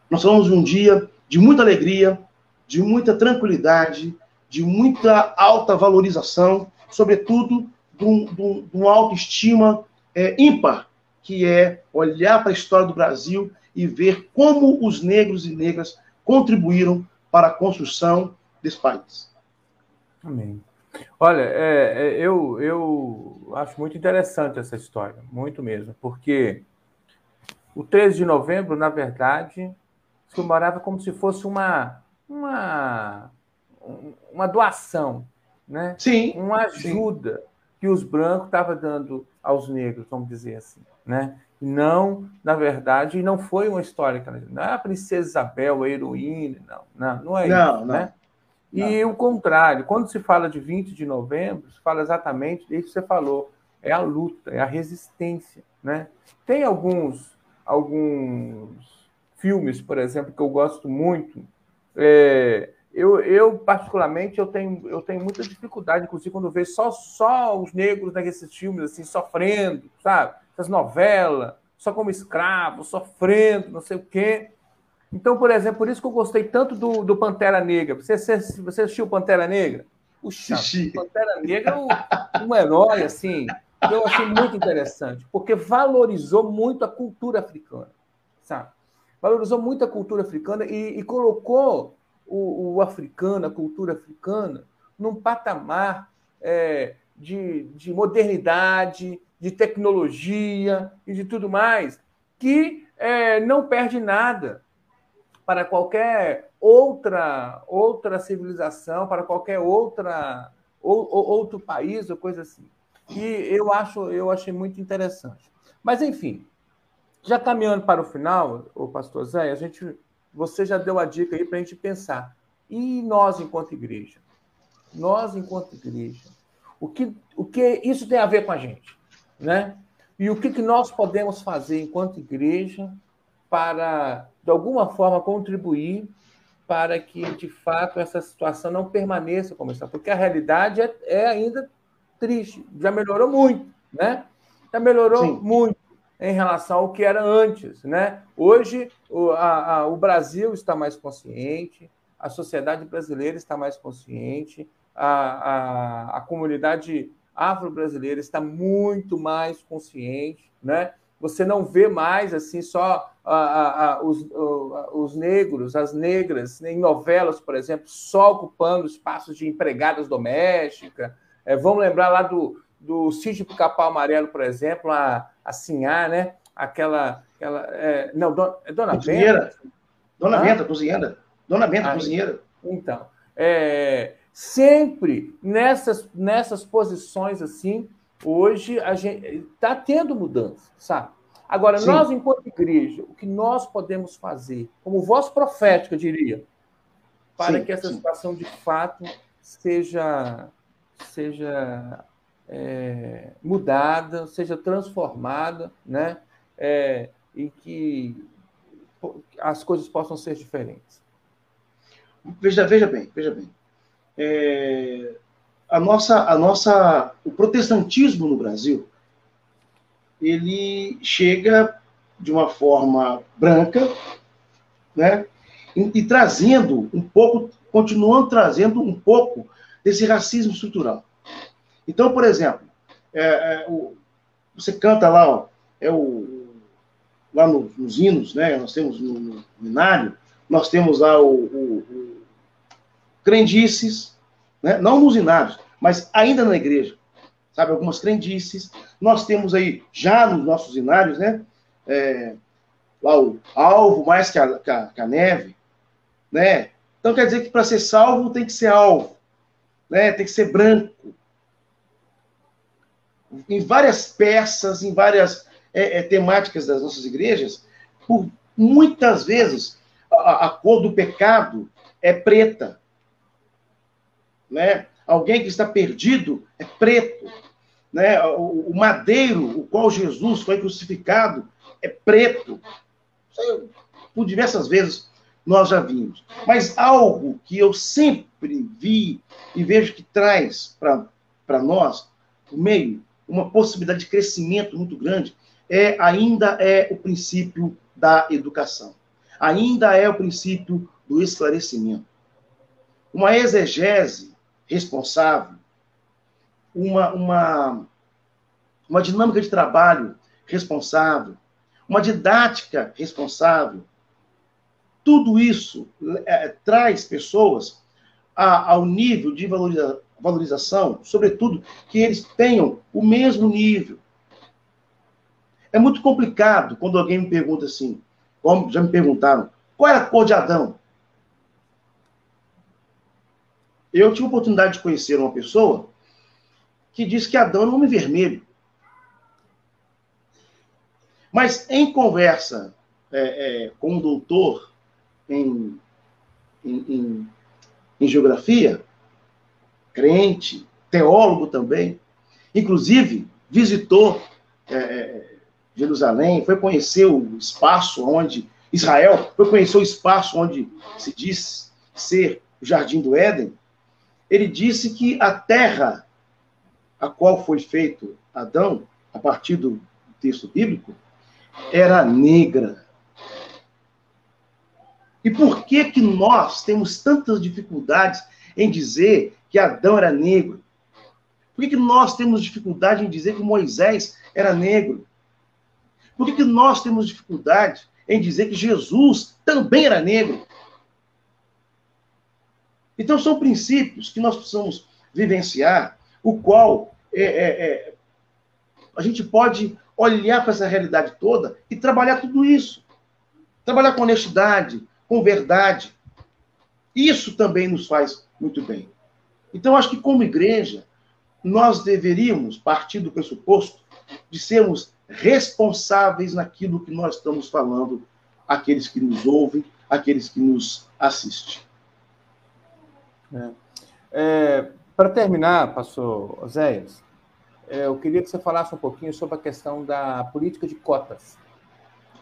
nós falamos de um dia de muita alegria, de muita tranquilidade, de muita alta valorização, sobretudo de, um, de uma autoestima é, ímpar, que é olhar para a história do Brasil e ver como os negros e negras contribuíram para a construção desse país. Amém. Olha, é, é, eu, eu acho muito interessante essa história, muito mesmo, porque o 13 de novembro, na verdade, se comemorava como se fosse uma, uma, uma doação, né? Sim. Uma ajuda sim. que os brancos estavam dando aos negros, vamos dizer assim, né? Não, na verdade, não foi uma história, não é a princesa Isabel, a heroína, não, não, não é não, isso, não. né? E o contrário, quando se fala de 20 de novembro, se fala exatamente isso que você falou, é a luta, é a resistência, né? Tem alguns alguns filmes, por exemplo, que eu gosto muito. É, eu, eu, particularmente, eu tenho, eu tenho muita dificuldade, inclusive, quando vejo só, só os negros nesses filmes, assim, sofrendo, sabe? Essas novelas, só como escravo, sofrendo, não sei o quê. Então, por exemplo, por isso que eu gostei tanto do, do Pantera Negra. Você, você, você assistiu Pantera Negra? Puxa, Pantera Negra é um, um herói, assim, que eu achei muito interessante, porque valorizou muito a cultura africana, sabe? Valorizou muito a cultura africana e, e colocou o, o, africano, a cultura africana, num patamar é, de, de modernidade, de tecnologia e de tudo mais, que é, não perde nada para qualquer outra outra civilização, para qualquer outra ou, ou, outro país ou coisa assim. E eu acho eu achei muito interessante. Mas enfim, já caminhando para o final, o pastor Zé, a gente você já deu a dica aí para a gente pensar. E nós enquanto igreja? Nós enquanto igreja, o que o que isso tem a ver com a gente, né? E o que, que nós podemos fazer enquanto igreja para, de alguma forma, contribuir para que, de fato, essa situação não permaneça como está, porque a realidade é, é ainda triste, já melhorou muito, né? Já melhorou Sim. muito em relação ao que era antes, né? Hoje o, a, a, o Brasil está mais consciente, a sociedade brasileira está mais consciente, a, a, a comunidade afro-brasileira está muito mais consciente, né? Você não vê mais assim só os, os negros, as negras, em novelas, por exemplo, só ocupando espaços de empregadas domésticas. É, vamos lembrar lá do, do Sítio do Capão Amarelo, por exemplo, a, a Sinhá, né? Aquela. aquela é, não, dona, é Dona Benta. Dona Benta, cozinheira. Dona Benta, ah, cozinheira. Então, é, sempre nessas, nessas posições assim, hoje a gente está tendo mudança, sabe? Agora, Sim. nós, enquanto igreja, o que nós podemos fazer, como voz profética, diria, para sim, que essa situação de fato seja, seja é, mudada, seja transformada, né? É, e que as coisas possam ser diferentes. Veja, veja bem, veja bem. É, a nossa, a nossa, o protestantismo no Brasil, ele chega de uma forma branca, né? E, e, trazendo um pouco, continuando trazendo um pouco desse racismo estrutural. Então, por exemplo, é, é, o, você canta lá, ó, é o, lá no, nos hinos, né? Nós temos no, no nós temos lá o, o, o crendices, né? não nos inários, mas ainda na igreja sabe, algumas crendices. Nós temos aí, já nos nossos inários, né, é, lá o alvo mais que a, que a, que a neve, né? Então quer dizer que para ser salvo tem que ser alvo, né? Tem que ser branco. Em várias peças, em várias é, é, temáticas das nossas igrejas, por muitas vezes a, a cor do pecado é preta, né? Alguém que está perdido é preto. Né? O, madeiro, o qual Jesus foi crucificado, é preto. Por diversas vezes nós já vimos. Mas algo que eu sempre vi e vejo que traz para nós, o meio, uma possibilidade de crescimento muito grande, é ainda é o princípio da educação. Ainda é o princípio do esclarecimento. Uma exegese responsável, uma, uma, uma dinâmica de trabalho responsável, uma didática responsável. Tudo isso é, traz pessoas a, ao nível de valoriza, valorização, sobretudo que eles tenham o mesmo nível. É muito complicado quando alguém me pergunta assim, como já me perguntaram, qual é a cor de Adão? Eu tive a oportunidade de conhecer uma pessoa que disse que Adão era um homem vermelho. Mas em conversa é, é, com um doutor em, em, em, em geografia, crente, teólogo também, inclusive visitou é, é, Jerusalém, foi conhecer o espaço onde Israel, foi conhecer o espaço onde se diz ser o Jardim do Éden. Ele disse que a terra a qual foi feito Adão, a partir do texto bíblico, era negra. E por que que nós temos tantas dificuldades em dizer que Adão era negro? Por que, que nós temos dificuldade em dizer que Moisés era negro? Por que, que nós temos dificuldade em dizer que Jesus também era negro? Então, são princípios que nós precisamos vivenciar, o qual é, é, é, a gente pode olhar para essa realidade toda e trabalhar tudo isso. Trabalhar com honestidade, com verdade. Isso também nos faz muito bem. Então, acho que como igreja, nós deveríamos partir do pressuposto de sermos responsáveis naquilo que nós estamos falando, aqueles que nos ouvem, aqueles que nos assistem. É. É, Para terminar, pastor Oséias, é, eu queria que você falasse um pouquinho sobre a questão da política de cotas.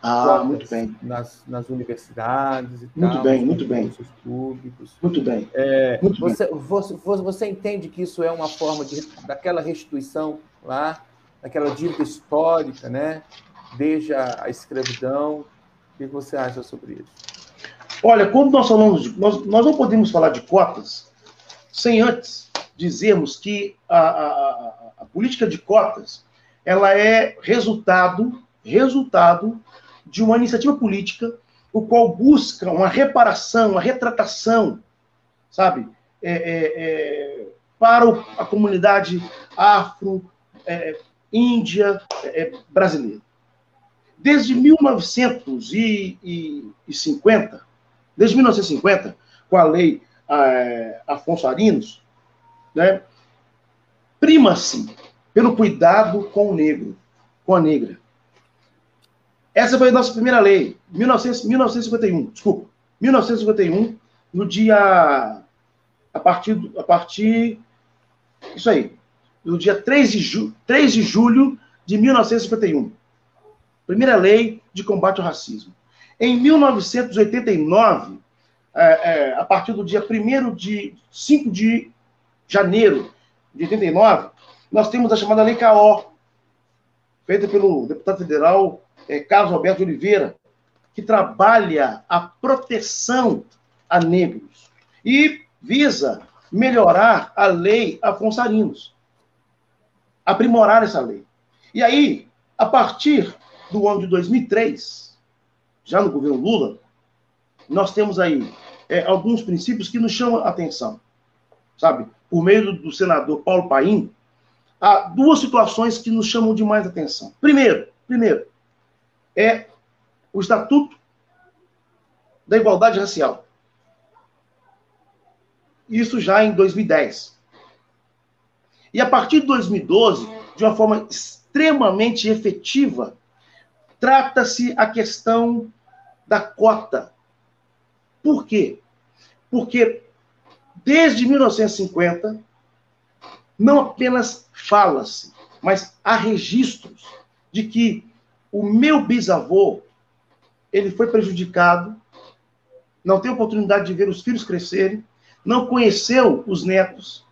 Ah, cotas muito bem. Nas, nas universidades e muito tal, bem, muito bem. públicos. Muito bem. É, muito você, bem. Você, você entende que isso é uma forma de, daquela restituição lá, daquela dívida histórica, né? Desde a, a escravidão. O que você acha sobre isso? Olha, quando nós falamos de. Nós, nós não podemos falar de cotas sem antes dizermos que a, a, a política de cotas ela é resultado, resultado de uma iniciativa política o qual busca uma reparação, uma retratação, sabe, é, é, é, para a comunidade afro, é, índia, é, brasileira. Desde 1950, desde 1950, com a lei é, Afonso Arinos, né, prima-se pelo cuidado com o negro, com a negra. Essa foi a nossa primeira lei, 1900, 1951, desculpa, 1951, no dia a partir a partir isso aí, no dia 3 de, ju, 3 de julho de 1951. Primeira lei de combate ao racismo. Em 1989, é, é, a partir do dia 1 de 5 de janeiro de 89, nós temos a chamada Lei CAO, feita pelo deputado federal é, Carlos Alberto Oliveira, que trabalha a proteção a negros e visa melhorar a lei Afonso Arinos, aprimorar essa lei. E aí, a partir do ano de 2003, já no governo Lula, nós temos aí é, alguns princípios que nos chamam a atenção, sabe? Por meio do, do senador Paulo Paim, há duas situações que nos chamam de mais atenção. Primeiro, primeiro, é o Estatuto da Igualdade Racial. Isso já em 2010. E a partir de 2012, de uma forma extremamente efetiva, trata-se a questão da cota. Por quê? Porque desde 1950, não apenas fala-se, mas há registros de que o meu bisavô ele foi prejudicado, não teve oportunidade de ver os filhos crescerem, não conheceu os netos,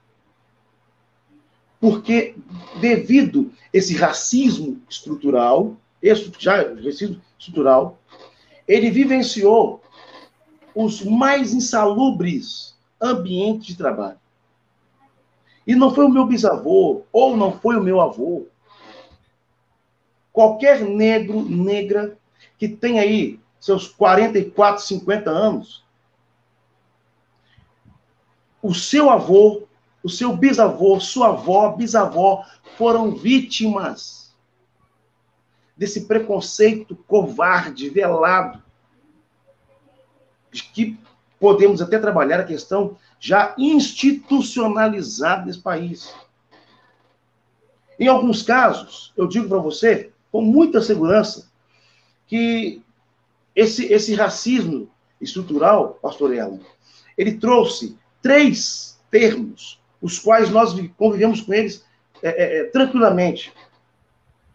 porque devido esse racismo estrutural, já racismo estrutural, ele vivenciou os mais insalubres ambientes de trabalho. E não foi o meu bisavô, ou não foi o meu avô. Qualquer negro, negra, que tem aí seus 44, 50 anos, o seu avô o seu bisavô, sua avó, bisavó foram vítimas desse preconceito covarde, velado, de que podemos até trabalhar a questão já institucionalizada nesse país. Em alguns casos, eu digo para você, com muita segurança, que esse, esse racismo estrutural, pastor Ellen, ele trouxe três termos, os quais nós convivemos com eles é, é, é, tranquilamente.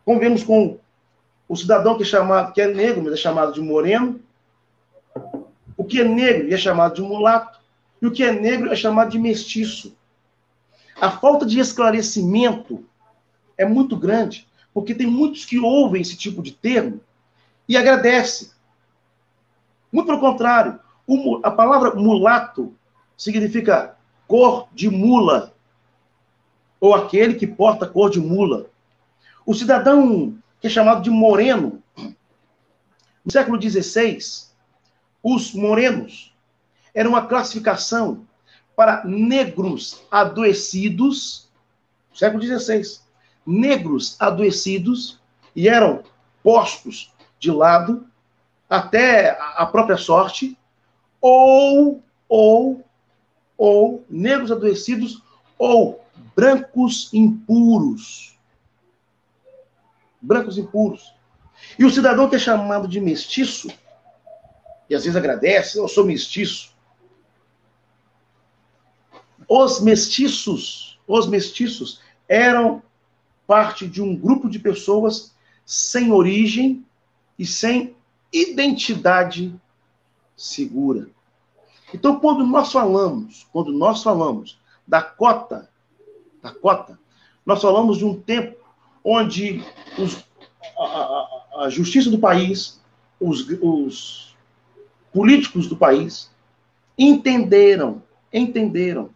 Convivemos com o cidadão que é chamado, que é negro, mas é chamado de moreno. O que é negro é chamado de mulato. E o que é negro é chamado de mestiço. A falta de esclarecimento é muito grande, porque tem muitos que ouvem esse tipo de termo e agradecem. Muito pelo contrário, a palavra mulato significa cor de mula, ou aquele que porta cor de mula. O cidadão que é chamado de moreno, no século XVI, os morenos eram uma classificação para negros adoecidos, século XVI, negros adoecidos, e eram postos de lado até a própria sorte, ou, ou, ou negros adoecidos, ou brancos impuros. Brancos impuros. E o cidadão que é chamado de mestiço, e às vezes agradece, eu sou mestiço. Os mestiços, os mestiços eram parte de um grupo de pessoas sem origem e sem identidade segura. Então, quando nós falamos, quando nós falamos da cota, da cota, nós falamos de um tempo onde os, a, a, a, justiça do país, os, os políticos do país entenderam, entenderam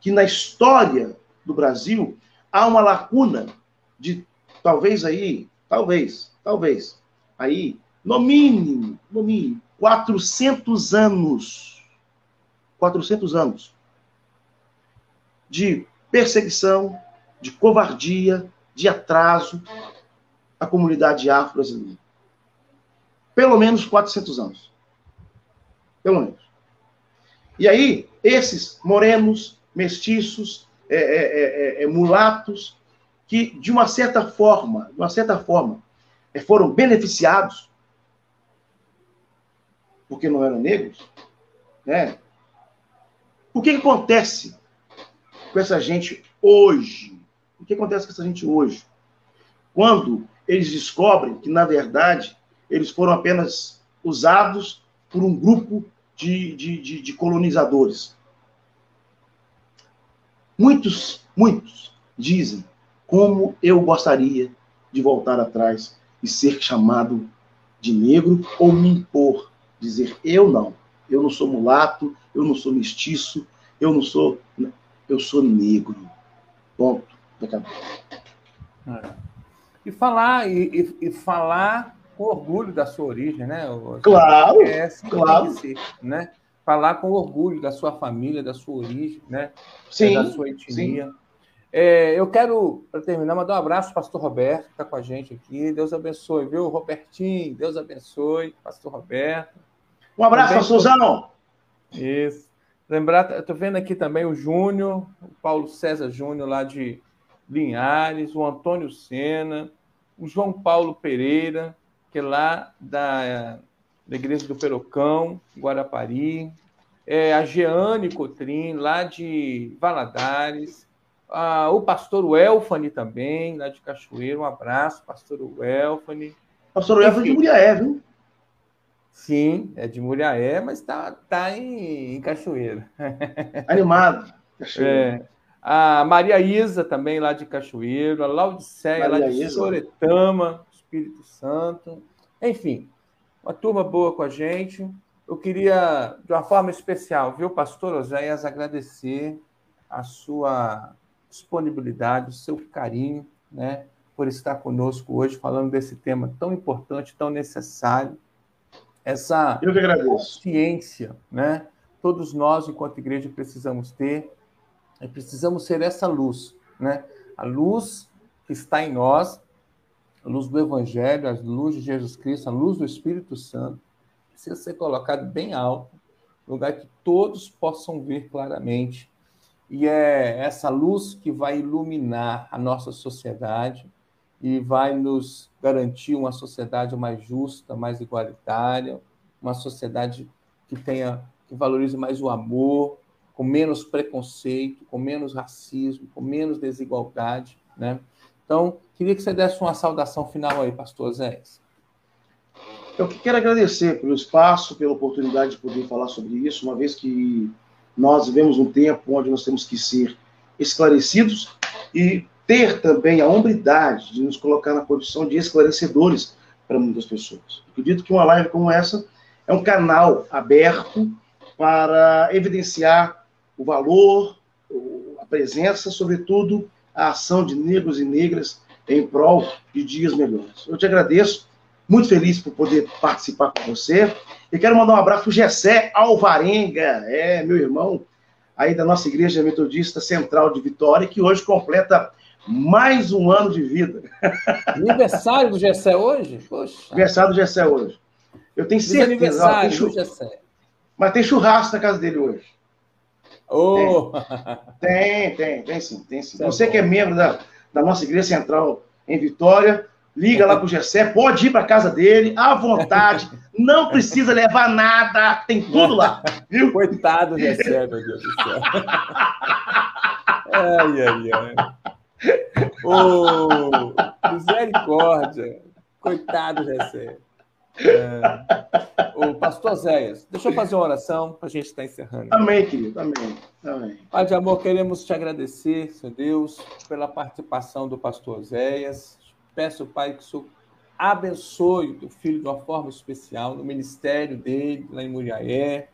que na história do Brasil há uma lacuna de talvez aí, talvez, talvez, aí no mínimo, no mínimo, 400 anos. 400 anos de perseguição, de covardia, de atraso à comunidade afro-brasileira. Pelo menos 400 anos. Pelo menos. E aí, esses morenos, mestiços, é, é, é, é mulatos, que de uma certa forma, de uma certa forma, é, foram beneficiados porque não eram negros, né? O que, que acontece com essa gente hoje? O que acontece com essa gente hoje? Quando eles descobrem que, na verdade, eles foram apenas usados por um grupo de, de, de, de colonizadores. Muitos, muitos dizem como eu gostaria de voltar atrás e ser chamado de negro ou me impor dizer eu não, eu não sou mulato, eu não sou mestiço, eu não sou, eu sou negro. Ponto. É. E falar e, e, e, falar com orgulho da sua origem, né? Claro, é claro. Ser, né? Falar com orgulho da sua família, da sua origem, né? Sim, da sua etnia. Sim. É, eu quero, para terminar, mandar um abraço para o pastor Roberto, que está com a gente aqui. Deus abençoe, viu, Robertinho? Deus abençoe, pastor Roberto. Um abraço, pastorzão. Isso. Lembrar, estou vendo aqui também o Júnior, o Paulo César Júnior, lá de Linhares, o Antônio Sena, o João Paulo Pereira, que é lá da, da Igreja do Perocão, Guarapari, é, a Jeane Cotrim, lá de Valadares, a, o pastor Welfane também, lá de Cachoeiro, um abraço, pastor Welfane. Pastor Welfane de Muriaé, viu? Sim, é de Muriaé, mas está tá em, em Cachoeira. Animado. É. A Maria Isa, também lá de Cachoeiro, a Laudiceia, lá de Isa. Soretama, Espírito Santo. Enfim, uma turma boa com a gente. Eu queria, de uma forma especial, viu, pastor Oséias, agradecer a sua disponibilidade, o seu carinho, né, por estar conosco hoje, falando desse tema tão importante, tão necessário essa consciência, né? Todos nós, enquanto igreja, precisamos ter E precisamos ser essa luz, né? A luz que está em nós, a luz do Evangelho, a luz de Jesus Cristo, a luz do Espírito Santo, precisa ser colocada bem alto, lugar que todos possam ver claramente. E é essa luz que vai iluminar a nossa sociedade e vai nos garantir uma sociedade mais justa, mais igualitária, uma sociedade que tenha que valorize mais o amor, com menos preconceito, com menos racismo, com menos desigualdade, né? Então, queria que você desse uma saudação final aí, pastor Zé. Eu quero agradecer pelo espaço, pela oportunidade de poder falar sobre isso, uma vez que nós vivemos um tempo onde nós temos que ser esclarecidos e ter também a hombridade de nos colocar na posição de esclarecedores para muitas pessoas. acredito que uma live como essa é um canal aberto para evidenciar o valor, a presença, sobretudo a ação de negros e negras em prol de dias melhores. Eu te agradeço, muito feliz por poder participar com você. E quero mandar um abraço para o Gessé Alvarenga, é meu irmão, aí da nossa Igreja Metodista Central de Vitória, que hoje completa mais um ano de vida. Aniversário do Gessé hoje? Poxa. Aniversário do Gessé hoje. Eu tenho certeza. Aniversário do Gessé. Mas tem churrasco na casa dele hoje. Oh. Tem, tem, tem, sim, tem sim. Tá Você bom. que é membro da, da nossa igreja central em Vitória, liga lá pro Gessé, pode ir para casa dele, à vontade, não precisa levar nada, tem tudo lá, viu? Coitado do Gessé, meu Deus do céu. Ai, ai, ai. Oh, misericórdia. Coitado do Gessé. É... O pastor Zéias, deixa eu fazer uma oração para a gente estar encerrando. Amém, querido, amém. amém. Pai de amor, queremos te agradecer, Senhor Deus, pela participação do pastor Zéias. Peço, Pai, que o Senhor abençoe o filho de uma forma especial no ministério dele, lá em Muriaé.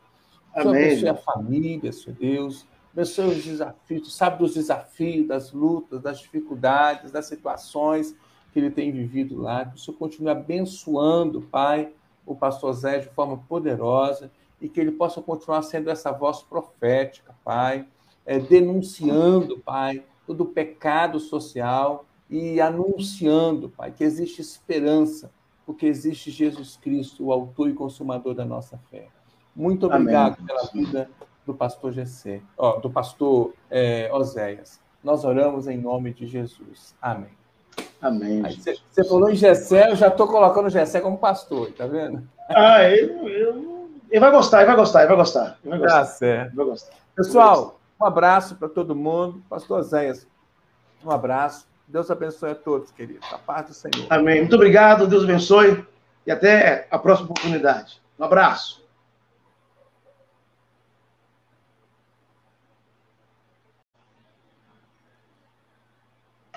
Amém. abençoe a família, Senhor Deus. Abençoe os desafios, sabe dos desafios, das lutas, das dificuldades, das situações que ele tem vivido lá, que o Senhor continue abençoando, Pai, o pastor Zé de forma poderosa e que ele possa continuar sendo essa voz profética, Pai, é, denunciando, Pai, todo o pecado social e anunciando, Pai, que existe esperança, porque existe Jesus Cristo, o autor e consumador da nossa fé. Muito obrigado Amém. pela vida do pastor Gessé, ó, do pastor é, Oséias. Nós oramos em nome de Jesus. Amém. Amém. Você falou em Gessé, eu já estou colocando o Gessé como pastor, tá vendo? Ah, ele, ele vai gostar, ele vai gostar, ele vai gostar. Ele vai gostar. Tá certo. Vai gostar. Pessoal, um abraço para todo mundo. Pastor Zéias, um abraço. Deus abençoe a todos, querido. A paz do Senhor. Amém. Muito obrigado, Deus abençoe. E até a próxima oportunidade. Um abraço.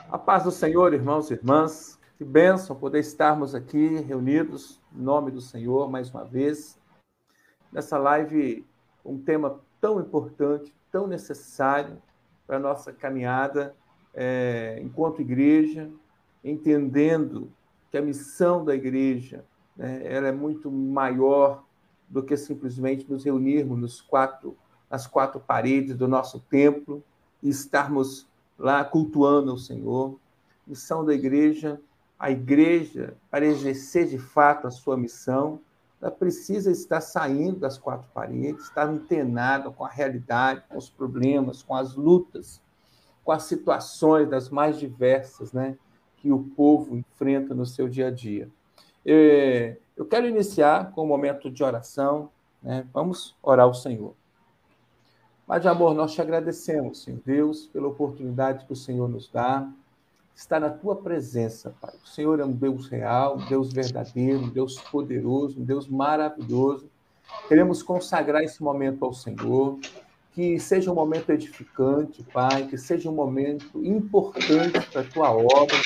A paz do Senhor, irmãos e irmãs. Que bênção poder estarmos aqui reunidos em nome do Senhor mais uma vez. Nessa live, um tema tão importante, tão necessário para a nossa caminhada é, enquanto igreja, entendendo que a missão da igreja né, ela é muito maior do que simplesmente nos reunirmos nos quatro, nas quatro paredes do nosso templo e estarmos lá cultuando o Senhor. Missão da igreja, a igreja, para exercer de fato a sua missão, ela precisa estar saindo das quatro paredes, estar antenada com a realidade, com os problemas, com as lutas, com as situações das mais diversas, né, que o povo enfrenta no seu dia a dia. Eu quero iniciar com um momento de oração, né? Vamos orar ao Senhor. Mas, de amor, nós te agradecemos, Senhor Deus, pela oportunidade que o Senhor nos dá. Está na tua presença, Pai. O Senhor é um Deus real, um Deus verdadeiro, um Deus poderoso, um Deus maravilhoso. Queremos consagrar esse momento ao Senhor. Que seja um momento edificante, Pai, que seja um momento importante para a tua obra,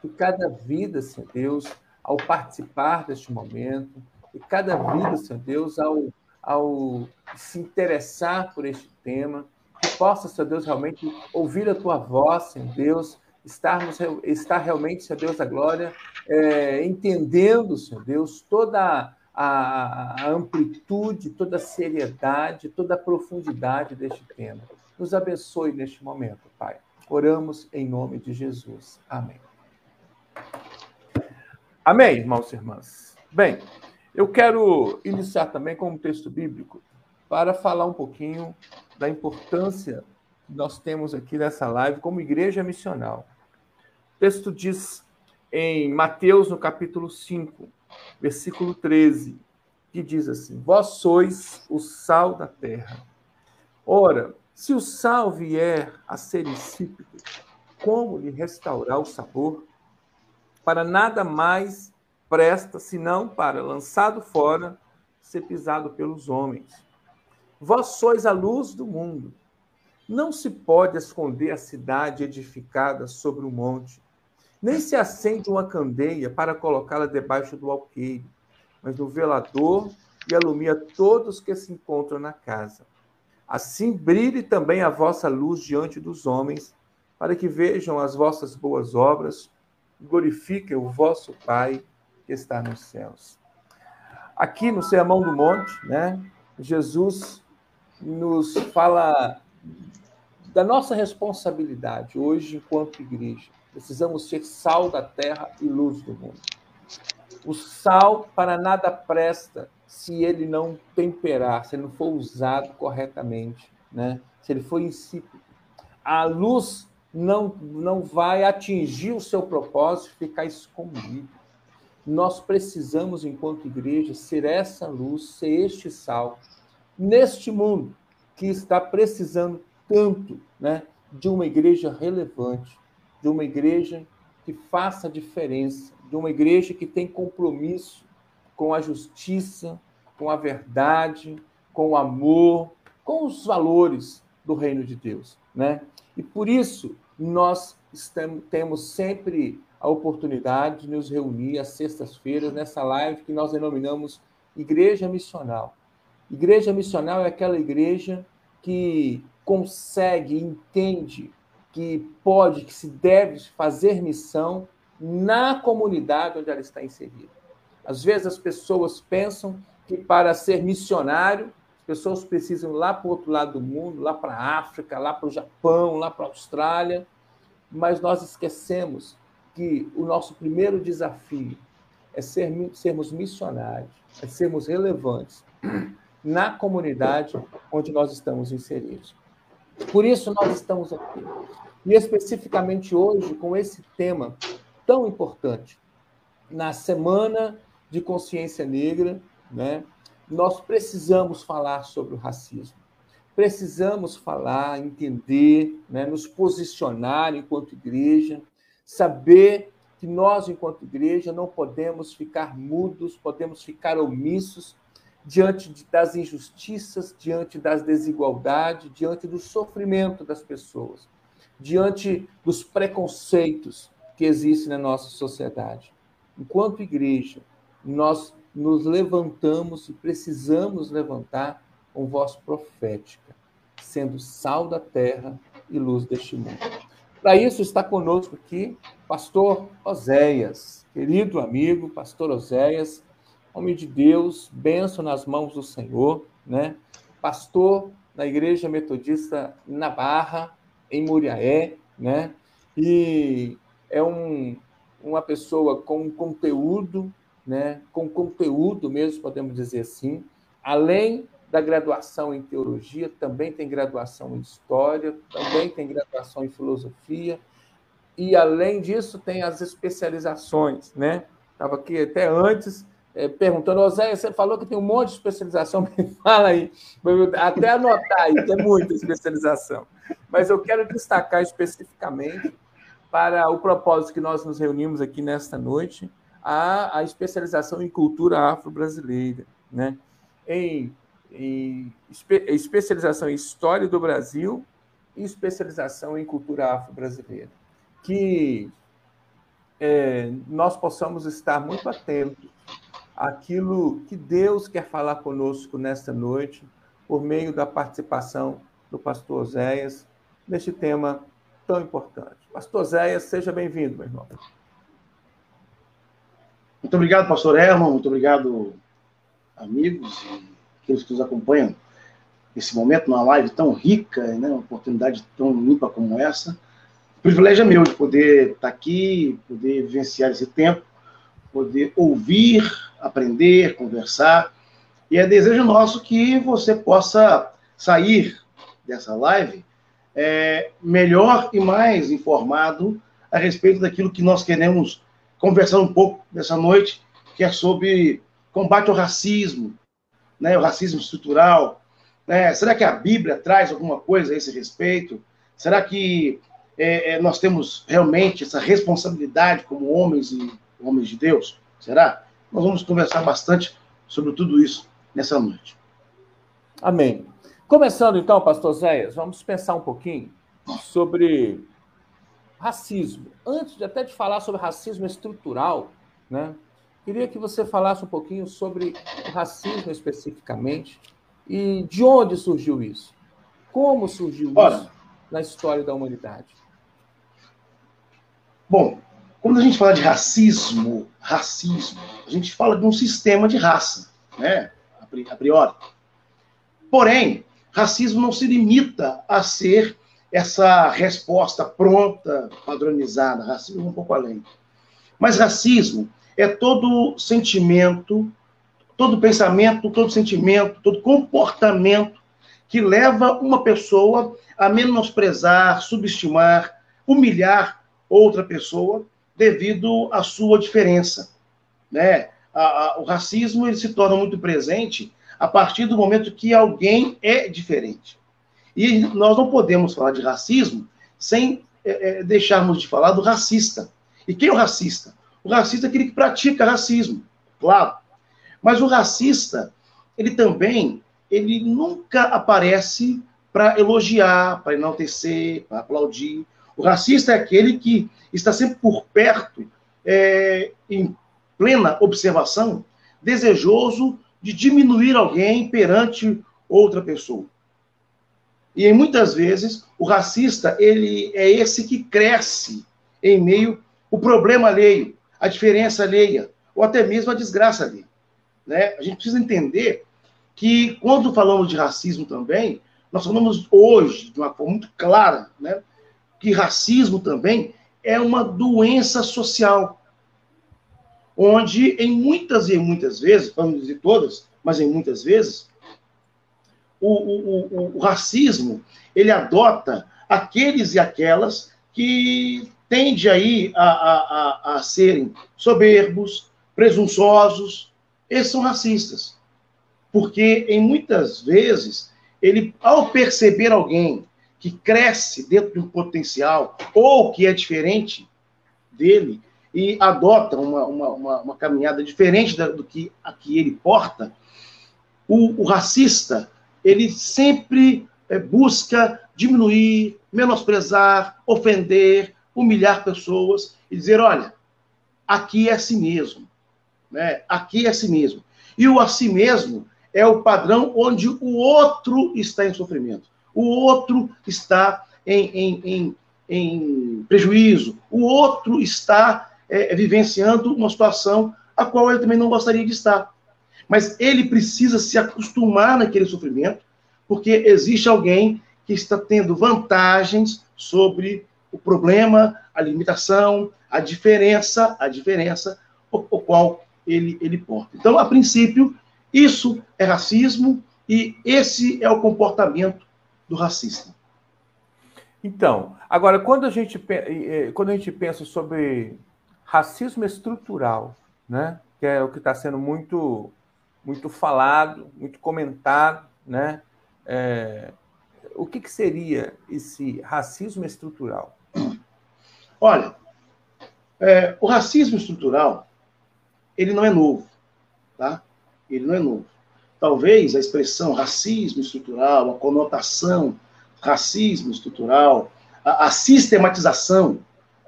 que cada vida, Senhor Deus, ao participar deste momento, e cada vida, Senhor Deus, ao ao se interessar por este tema, que possa, Senhor Deus, realmente ouvir a tua voz, Senhor Deus, estarmos, estar realmente, Senhor Deus da glória, é, entendendo, Senhor Deus, toda a, a, amplitude, toda a seriedade, toda a profundidade deste tema. nos abençoe neste momento, Pai. Oramos em nome de Jesus. Amém. Amém, irmãos e irmãs. Bem, eu quero iniciar também com um texto bíblico para falar um pouquinho da importância que nós temos aqui nessa live como igreja missional. O texto diz em Mateus, no capítulo 5, versículo 13, que diz assim: Vós sois o sal da terra. Ora, se o sal vier a ser insípido, como lhe restaurar o sabor? Para nada mais presta senão para, lançado fora, ser pisado pelos homens. Vós sois a luz do mundo. Não se pode esconder a cidade edificada sobre um monte, nem se acende uma candeia para colocá-la debaixo do alqueire, mas no velador e alumia todos que se encontram na casa. Assim brilhe também a vossa luz diante dos homens, para que vejam as vossas boas obras glorifiquem o vosso Pai que está nos céus. Aqui no Sermão do Monte, né, Jesus nos fala da nossa responsabilidade hoje enquanto igreja. Precisamos ser sal da terra e luz do mundo. O sal para nada presta se ele não temperar, se ele não for usado corretamente, né? se ele for insípido. A luz não, não vai atingir o seu propósito ficar escondido. Nós precisamos, enquanto igreja, ser essa luz, ser este sal, neste mundo que está precisando tanto né, de uma igreja relevante, de uma igreja que faça diferença, de uma igreja que tem compromisso com a justiça, com a verdade, com o amor, com os valores do reino de Deus, né? E por isso nós estamos, temos sempre a oportunidade de nos reunir às sextas-feiras nessa live que nós denominamos Igreja Missional. Igreja Missional é aquela igreja que consegue, entende que pode, que se deve fazer missão na comunidade onde ela está inserida. Às vezes as pessoas pensam que para ser missionário, as pessoas precisam ir lá para o outro lado do mundo, lá para a África, lá para o Japão, lá para a Austrália, mas nós esquecemos que o nosso primeiro desafio é ser, sermos missionários, é sermos relevantes na comunidade onde nós estamos inseridos. Por isso nós estamos aqui. E especificamente hoje com esse tema tão importante, na Semana de Consciência Negra, né? Nós precisamos falar sobre o racismo. Precisamos falar, entender, né? nos posicionar enquanto igreja, saber que nós, enquanto igreja, não podemos ficar mudos, podemos ficar omissos diante das injustiças, diante das desigualdades, diante do sofrimento das pessoas, diante dos preconceitos que existem na nossa sociedade. Enquanto igreja, nós nos levantamos e precisamos levantar com voz profética, sendo sal da terra e luz deste mundo. Para isso está conosco aqui pastor Oséias, querido amigo, pastor Oséias, homem de Deus, benção nas mãos do Senhor, né? Pastor na Igreja Metodista na Barra, em Muriaé, né? E é um, uma pessoa com conteúdo né, com conteúdo mesmo, podemos dizer assim. Além da graduação em teologia, também tem graduação em história, também tem graduação em filosofia, e além disso tem as especializações, né? Estava aqui até antes é, perguntando, José, você falou que tem um monte de especialização, me fala aí, até anotar aí, tem muita especialização. Mas eu quero destacar especificamente para o propósito que nós nos reunimos aqui nesta noite, a, a especialização em cultura afro-brasileira, né? em, em espe, especialização em história do Brasil e especialização em cultura afro-brasileira. Que é, nós possamos estar muito atentos àquilo que Deus quer falar conosco nesta noite, por meio da participação do pastor Oséias, neste tema tão importante. Pastor Oséias, seja bem-vindo, meu irmão. Muito obrigado, pastor Herman, muito obrigado, amigos e aqueles que nos acompanham. nesse momento, numa live tão rica, né, uma oportunidade tão limpa como essa. O privilégio é meu de poder estar aqui, poder vivenciar esse tempo, poder ouvir, aprender, conversar. E é desejo nosso que você possa sair dessa live é, melhor e mais informado a respeito daquilo que nós queremos conversar um pouco nessa noite, que é sobre combate ao racismo, né, o racismo estrutural. Né? Será que a Bíblia traz alguma coisa a esse respeito? Será que é, é, nós temos realmente essa responsabilidade como homens e homens de Deus? Será? Nós vamos conversar bastante sobre tudo isso nessa noite. Amém. Começando então, pastor Zéias, vamos pensar um pouquinho sobre racismo. Antes de até de falar sobre racismo estrutural, né? Queria que você falasse um pouquinho sobre o racismo especificamente e de onde surgiu isso. Como surgiu Ora, isso na história da humanidade? Bom, quando a gente fala de racismo, racismo, a gente fala de um sistema de raça, né? A priori. Porém, racismo não se limita a ser essa resposta pronta, padronizada. Racismo é um pouco além. Mas racismo é todo sentimento, todo pensamento, todo sentimento, todo comportamento que leva uma pessoa a menosprezar, subestimar, humilhar outra pessoa devido à sua diferença. Né? O racismo ele se torna muito presente a partir do momento que alguém é diferente. E nós não podemos falar de racismo sem é, é, deixarmos de falar do racista. E quem é o racista? O racista é aquele que pratica racismo, claro. Mas o racista, ele também, ele nunca aparece para elogiar, para enaltecer, para aplaudir. O racista é aquele que está sempre por perto, é, em plena observação, desejoso de diminuir alguém perante outra pessoa. E muitas vezes o racista ele é esse que cresce em meio o problema alheio, a diferença alheia, ou até mesmo a desgraça alheia. Né? A gente precisa entender que quando falamos de racismo também, nós falamos hoje, de uma forma muito clara, né, que racismo também é uma doença social, onde em muitas e muitas vezes, vamos dizer todas, mas em muitas vezes, o, o, o, o racismo ele adota aqueles e aquelas que tende aí a, a, a, a serem soberbos, presunçosos, esses são racistas. Porque, em muitas vezes, ele, ao perceber alguém que cresce dentro de um potencial ou que é diferente dele e adota uma, uma, uma, uma caminhada diferente do que a que ele porta, o, o racista ele sempre é, busca diminuir, menosprezar, ofender, humilhar pessoas e dizer: olha, aqui é assim mesmo. Né? Aqui é assim mesmo. E o assim mesmo é o padrão onde o outro está em sofrimento, o outro está em, em, em, em prejuízo, o outro está é, vivenciando uma situação a qual ele também não gostaria de estar. Mas ele precisa se acostumar naquele sofrimento, porque existe alguém que está tendo vantagens sobre o problema, a limitação, a diferença, a diferença o, o qual ele, ele porta. Então, a princípio, isso é racismo e esse é o comportamento do racista. Então, agora, quando a gente, quando a gente pensa sobre racismo estrutural, né, que é o que está sendo muito, muito falado, muito comentado, né, é, o que, que seria esse racismo estrutural? Olha, é, o racismo estrutural, ele não é novo, tá? Ele não é novo. Talvez a expressão racismo estrutural, a conotação racismo estrutural, a, a sistematização,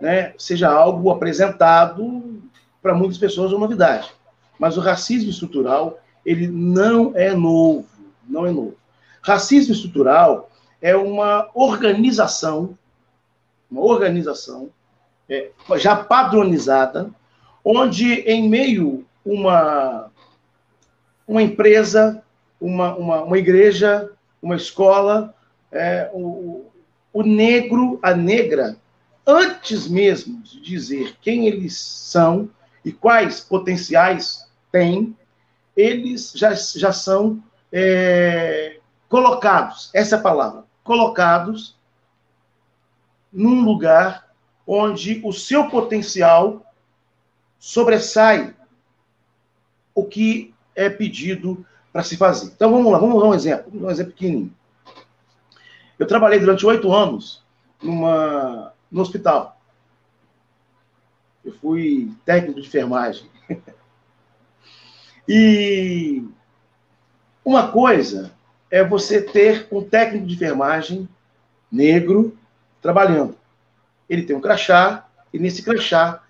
né, seja algo apresentado para muitas pessoas uma novidade. Mas o racismo estrutural, ele não é novo, não é novo. Racismo estrutural é uma organização, uma organização é, já padronizada, onde em meio uma uma empresa, uma, uma, uma igreja, uma escola, é, o, o negro, a negra, antes mesmo de dizer quem eles são e quais potenciais têm, eles já, já são é, colocados, essa é a palavra, colocados num lugar onde o seu potencial sobressai o que é pedido para se fazer. Então vamos lá, vamos dar um exemplo, um exemplo pequenininho. Eu trabalhei durante oito anos numa, no hospital. Eu fui técnico de enfermagem. e uma coisa é você ter um técnico de enfermagem negro trabalhando. Ele tem um crachá, e nesse crachá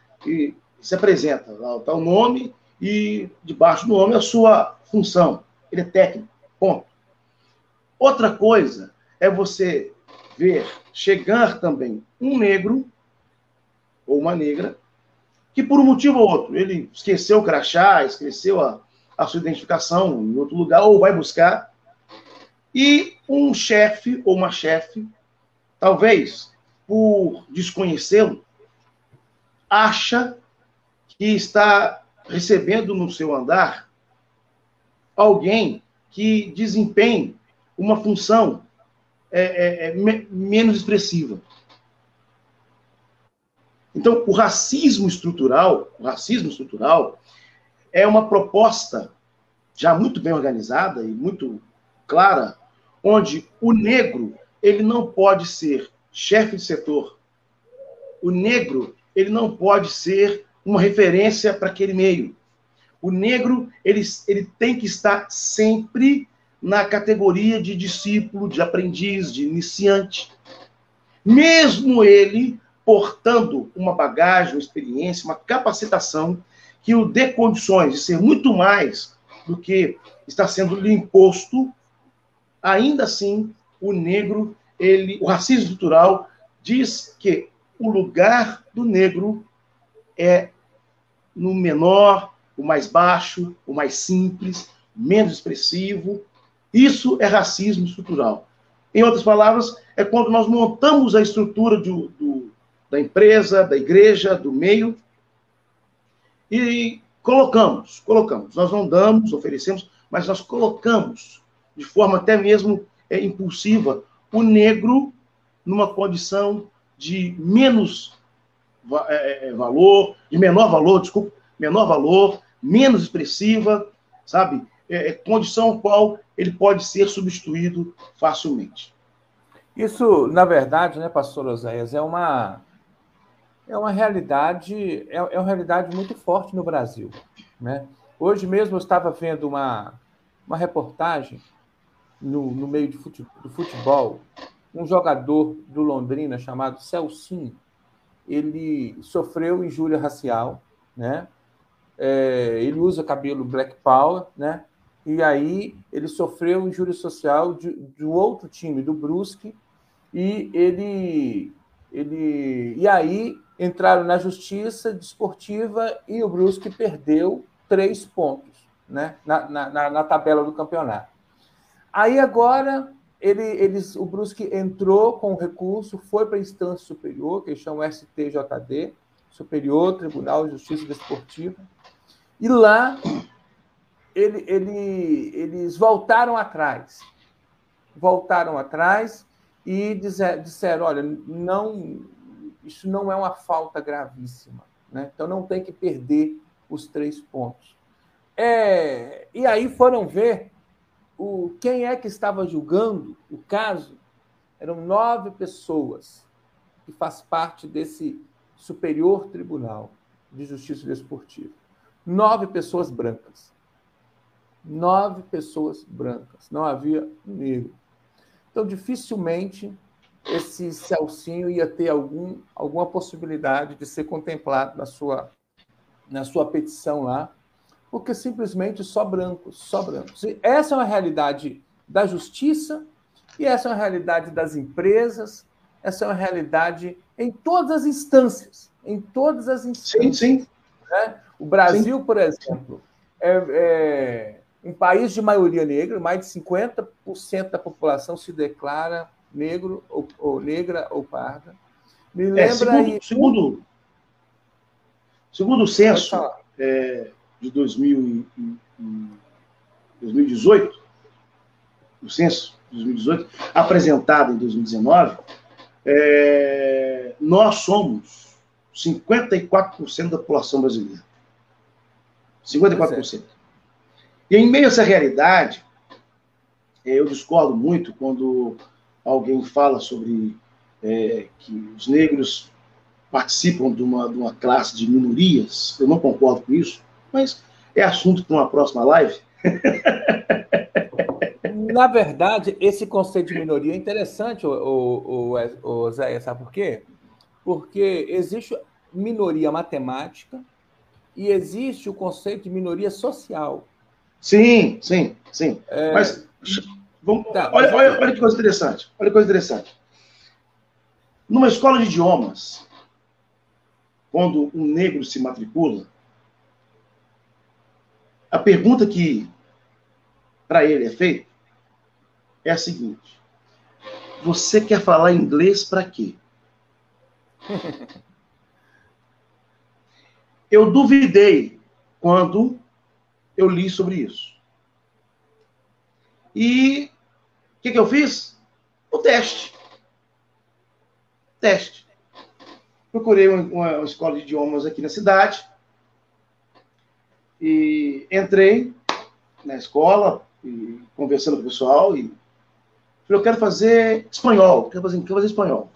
se apresenta, lá está o nome, e debaixo do nome a sua função. Ele é técnico, ponto. Outra coisa é você ver chegar também um negro ou uma negra que por um motivo ou outro, ele esqueceu o crachá, esqueceu a, a sua identificação em outro lugar, ou vai buscar, e um chefe ou uma chefe, talvez por desconhecê-lo, acha que está recebendo no seu andar alguém que desempenhe uma função é, é, é, me, menos expressiva. Então, o racismo estrutural, o racismo estrutural é uma proposta já muito bem organizada e muito clara, onde o negro ele não pode ser chefe de setor. O negro ele não pode ser uma referência para aquele meio. O negro ele, ele tem que estar sempre na categoria de discípulo, de aprendiz, de iniciante. Mesmo ele portando uma bagagem, uma experiência, uma capacitação que o dê condições de ser muito mais do que está sendo lhe imposto, ainda assim, o negro, ele, o racismo estrutural diz que o lugar do negro é no menor, o mais baixo, o mais simples, menos expressivo. Isso é racismo estrutural. Em outras palavras, é quando nós montamos a estrutura do, do, da empresa, da igreja, do meio, e colocamos, colocamos. Nós não damos, oferecemos, mas nós colocamos, de forma até mesmo é, impulsiva, o negro numa condição de menos é, é, valor, de menor valor, desculpa, menor valor, menos expressiva, sabe? É, é condição qual ele pode ser substituído facilmente. Isso, na verdade, né, pastor Oséias, é uma, é uma realidade, é, é uma realidade muito forte no Brasil. Né? Hoje mesmo eu estava vendo uma, uma reportagem no, no meio de futebol, do futebol, um jogador do Londrina chamado Celcinho, ele sofreu injúria racial, né? É, ele usa cabelo black power, né? E aí ele sofreu injúria social de, um outro time, do Brusque, e ele, ele e aí entraram na justiça desportiva e o Brusque perdeu três pontos, né? Na, na, na tabela do campeonato. Aí agora ele, eles, o Brusque entrou com o recurso, foi para a instância superior, que eles chamam STJD, Superior Tribunal de Justiça Desportiva, e lá ele, ele, eles voltaram atrás. Voltaram atrás e dizer, disseram: olha, não, isso não é uma falta gravíssima. Né? Então não tem que perder os três pontos. É, e aí foram ver o, quem é que estava julgando o caso eram nove pessoas que faz parte desse Superior Tribunal de Justiça Desportiva. Nove pessoas brancas. Nove pessoas brancas. Não havia negro. Então, dificilmente esse Celcinho ia ter algum, alguma possibilidade de ser contemplado na sua, na sua petição lá porque simplesmente só brancos, só brancos. E essa é uma realidade da justiça e essa é uma realidade das empresas, essa é uma realidade em todas as instâncias, em todas as instâncias. Sim, sim. Né? O Brasil, sim. por exemplo, é, é, um país de maioria negra, mais de 50% da população se declara negro ou, ou negra ou parda. Me é, lembra é, segundo, aí... segundo, segundo o censo é, de 2000 2018, o censo de 2018, apresentado em 2019, é, nós somos 54% da população brasileira. 54%. E em meio a essa realidade, é, eu discordo muito quando alguém fala sobre é, que os negros participam de uma, de uma classe de minorias. Eu não concordo com isso, mas é assunto para uma próxima live. Na verdade, esse conceito de minoria é interessante, o, o, o, o Zé, sabe por quê? Porque existe minoria matemática e existe o conceito de minoria social. Sim, sim, sim. É... Mas vamos, tá, olha, olha, olha que coisa interessante. Olha que coisa interessante. Numa escola de idiomas, quando um negro se matricula, a pergunta que para ele é feita é a seguinte: Você quer falar inglês para quê? Eu duvidei quando eu li sobre isso. E o que, que eu fiz? O teste. Teste. Procurei uma, uma escola de idiomas aqui na cidade. E entrei na escola, e conversando com o pessoal, e falei, eu quero fazer espanhol, quero fazer, quero fazer espanhol.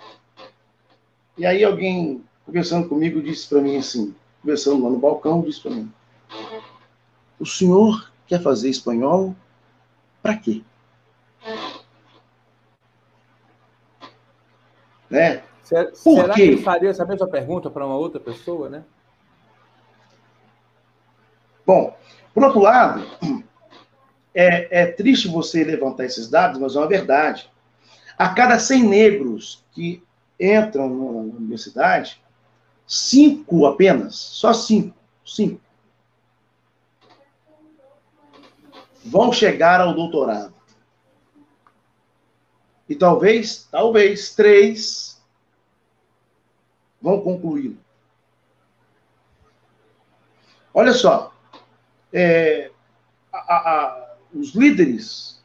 E aí alguém, conversando comigo, disse para mim assim, conversando lá no balcão, disse para mim, o senhor quer fazer espanhol para quê? Né? Será, será que ele faria essa mesma pergunta para uma outra pessoa, né? Bom, por outro lado, é, é triste você levantar esses dados, mas é uma verdade. A cada 100 negros que entram na universidade, cinco apenas, só cinco, cinco, vão chegar ao doutorado. E talvez, talvez, três vão concluí-lo. Olha só, é, a, a, os líderes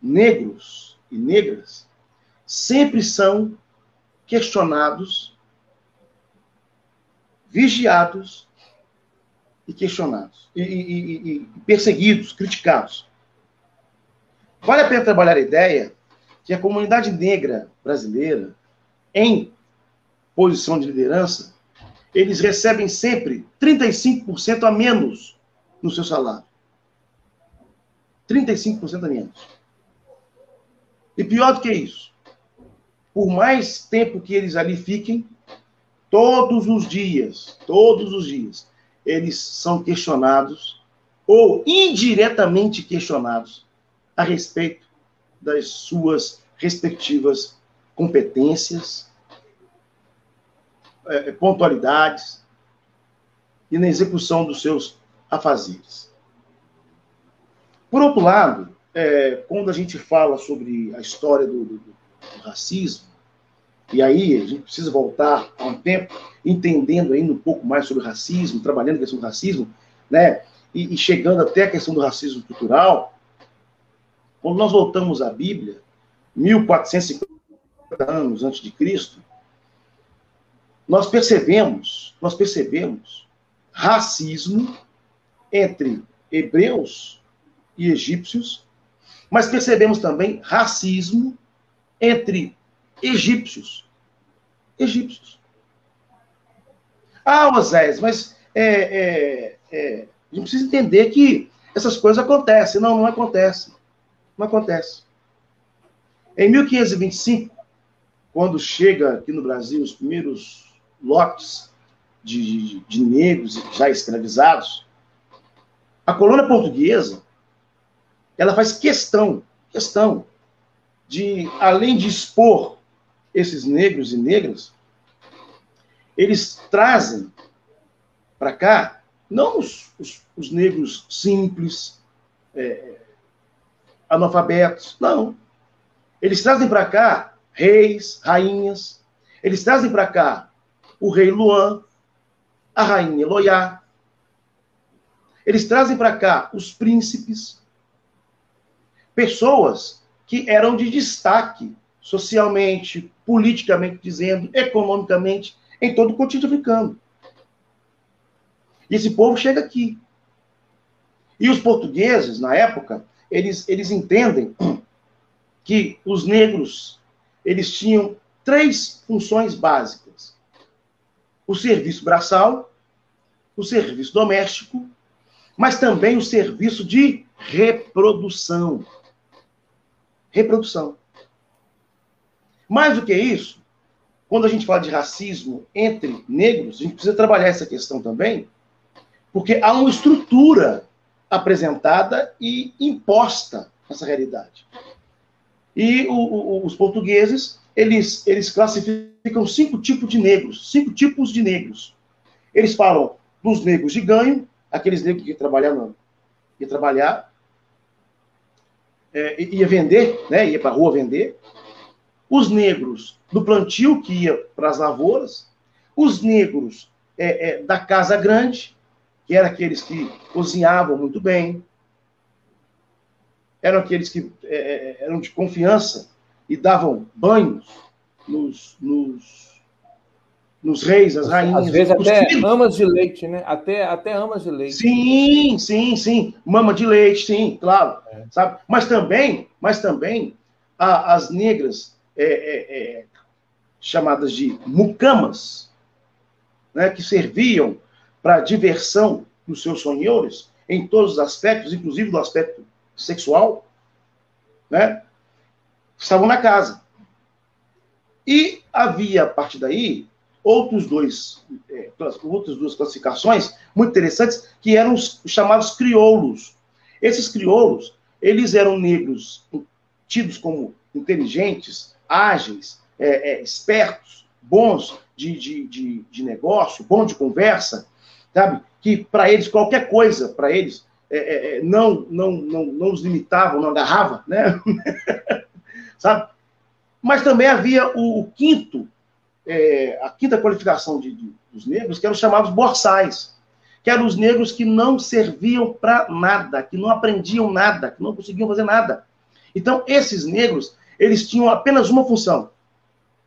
negros e negras sempre são questionados, vigiados e questionados, e, e, e, perseguidos, criticados. Vale a pena trabalhar a ideia que a comunidade negra brasileira, em posição de liderança, eles recebem sempre 35% a menos no seu salário. 35% a menos. E pior do que isso, por mais tempo que eles ali fiquem, todos os dias, todos os dias, eles são questionados ou indiretamente questionados a respeito das suas respectivas competências, é, pontualidades e na execução dos seus afazeres. Por outro lado, é, quando a gente fala sobre a história do, do, do racismo, e aí a gente precisa voltar a um tempo entendendo ainda um pouco mais sobre racismo, trabalhando a questão do racismo, né? E, e, chegando até a questão do racismo cultural. Quando nós voltamos à Bíblia, 1450 anos antes de Cristo, nós percebemos, nós percebemos racismo entre hebreus e egípcios, mas percebemos também racismo entre egípcios. Egípcios. Ah, Oséias, mas é, é, é, a gente precisa entender que essas coisas acontecem. Não, não acontece. Não acontece. Em 1525, quando chega aqui no Brasil os primeiros lotes de, de, de negros já escravizados, a colônia portuguesa ela faz questão, questão de, além de expor esses negros e negras, eles trazem para cá não os, os, os negros simples, é, analfabetos. Não. Eles trazem para cá reis, rainhas. Eles trazem para cá o rei Luan, a rainha Loiá. Eles trazem para cá os príncipes. Pessoas que eram de destaque socialmente, politicamente dizendo, economicamente, em todo o continente africano. E esse povo chega aqui. E os portugueses, na época, eles, eles entendem que os negros eles tinham três funções básicas: o serviço braçal, o serviço doméstico, mas também o serviço de reprodução. Reprodução. Mais do que isso, quando a gente fala de racismo entre negros, a gente precisa trabalhar essa questão também, porque há uma estrutura apresentada e imposta nessa realidade. E o, o, os portugueses, eles, eles classificam cinco tipos de negros, cinco tipos de negros. Eles falam dos negros de ganho, aqueles negros que trabalhavam, ia trabalhar, é, ia vender, né, ia para a rua vender. Os negros do plantio, que ia para as lavouras. Os negros é, é, da casa grande, que eram aqueles que cozinhavam muito bem, eram aqueles que é, é, eram de confiança e davam banhos nos, nos, nos reis, as rainhas. Às vezes até filhos. amas de leite, né? Até, até amas de leite. Sim, sim, sim. Mama de leite, sim, claro. É. Sabe? Mas também, mas também a, as negras é, é, é chamadas de mucamas, né, que serviam para diversão dos seus senhores, em todos os aspectos, inclusive do aspecto sexual, né? Estavam na casa. E havia, a partir daí, outros dois, é, outras duas classificações muito interessantes, que eram os chamados crioulos. Esses crioulos, eles eram negros tidos como inteligentes, ágeis, é, é, espertos, bons de, de, de, de negócio, bons de conversa, sabe? Que para eles, qualquer coisa, para eles, é, é, é, não, não, não, não os limitava, não agarrava, né? sabe? Mas também havia o, o quinto, é, a quinta qualificação de, de, dos negros, que eram os chamados borsais, que eram os negros que não serviam para nada, que não aprendiam nada, que não conseguiam fazer nada. Então, esses negros, eles tinham apenas uma função,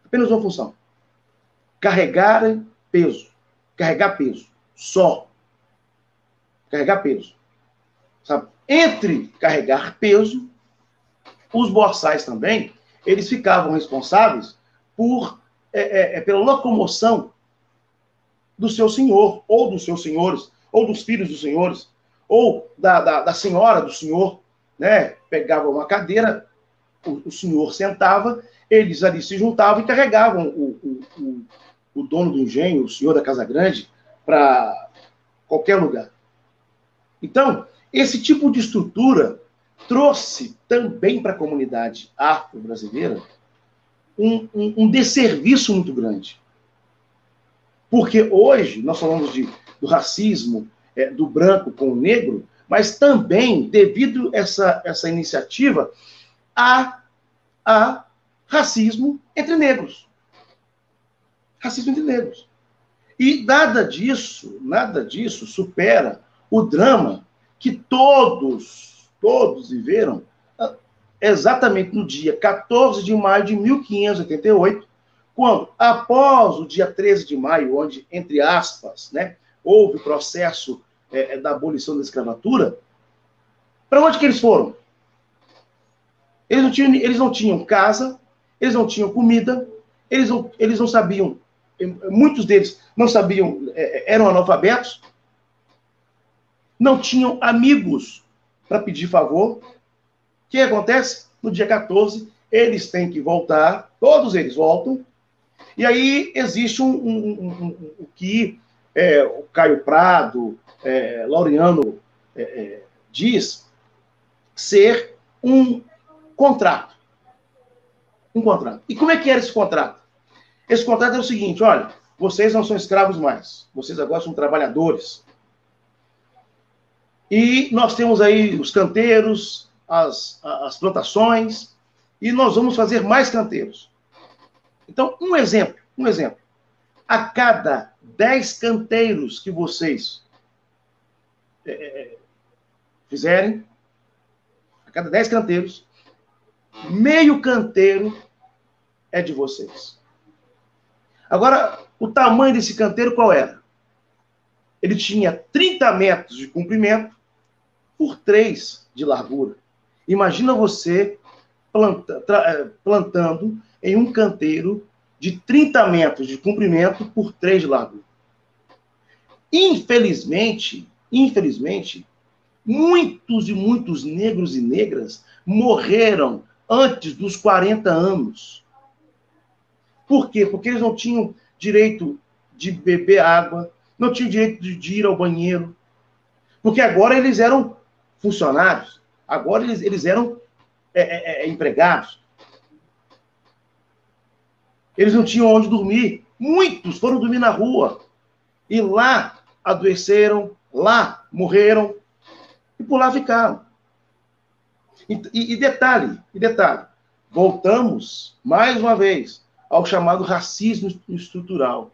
apenas uma função: carregar peso, carregar peso só. Carregar peso. Sabe? Entre carregar peso, os borsais também, eles ficavam responsáveis por é, é, é, pela locomoção do seu senhor, ou dos seus senhores, ou dos filhos dos senhores, ou da, da, da senhora do senhor, né? Pegava uma cadeira, o, o, senhor sentava, eles ali se juntavam e carregavam o, o, o, dono do engenho, o senhor da Casa Grande, para qualquer lugar. Então, esse tipo de estrutura trouxe também para a comunidade afro-brasileira um, um, um, desserviço muito grande. Porque hoje nós falamos de, do racismo é, do branco com o negro, mas também, devido a essa, essa iniciativa, há, há racismo entre negros. Racismo entre negros. E nada disso, nada disso supera o drama que todos, todos viveram exatamente no dia 14 de maio de 1588, quando, após o dia 13 de maio, onde, entre aspas, né, houve o processo é, é, da abolição da escravatura, para onde que eles foram? Eles não, tinham, eles não tinham casa, eles não tinham comida, eles não, eles não sabiam muitos deles não sabiam, é, eram analfabetos, não tinham amigos para pedir favor. Que acontece? No dia 14, eles têm que voltar, todos eles voltam, e aí existe um, um, um, um que é, o Caio Prado, é, Laureano é, é diz ser um contrato. Um contrato. E como é que era esse contrato? Esse contrato é o seguinte: olha, vocês não são escravos mais, vocês agora são trabalhadores. E nós temos aí os canteiros, as, as plantações, e nós vamos fazer mais canteiros. Então, um exemplo, um exemplo. A cada 10 canteiros que vocês é, é, fizerem, a cada 10 canteiros, meio canteiro é de vocês. Agora, o tamanho desse canteiro qual era? Ele tinha 30 metros de comprimento por 3 de largura. Imagina você planta, é, plantando em um canteiro de 30 metros de comprimento por 3 de largura. Infelizmente, infelizmente, muitos e muitos negros e negras morreram antes dos 40 anos. Por quê? Porque eles não tinham direito de beber água, não tinham direito de ir ao banheiro. Porque agora eles eram funcionários, agora eles, eles eram é, é, é, empregados. Eles não tinham onde dormir. Muitos foram dormir na rua. E lá adoeceram, lá morreram. E por lá ficaram. E, e, e detalhe, e detalhe, voltamos mais uma vez ao chamado racismo estrutural.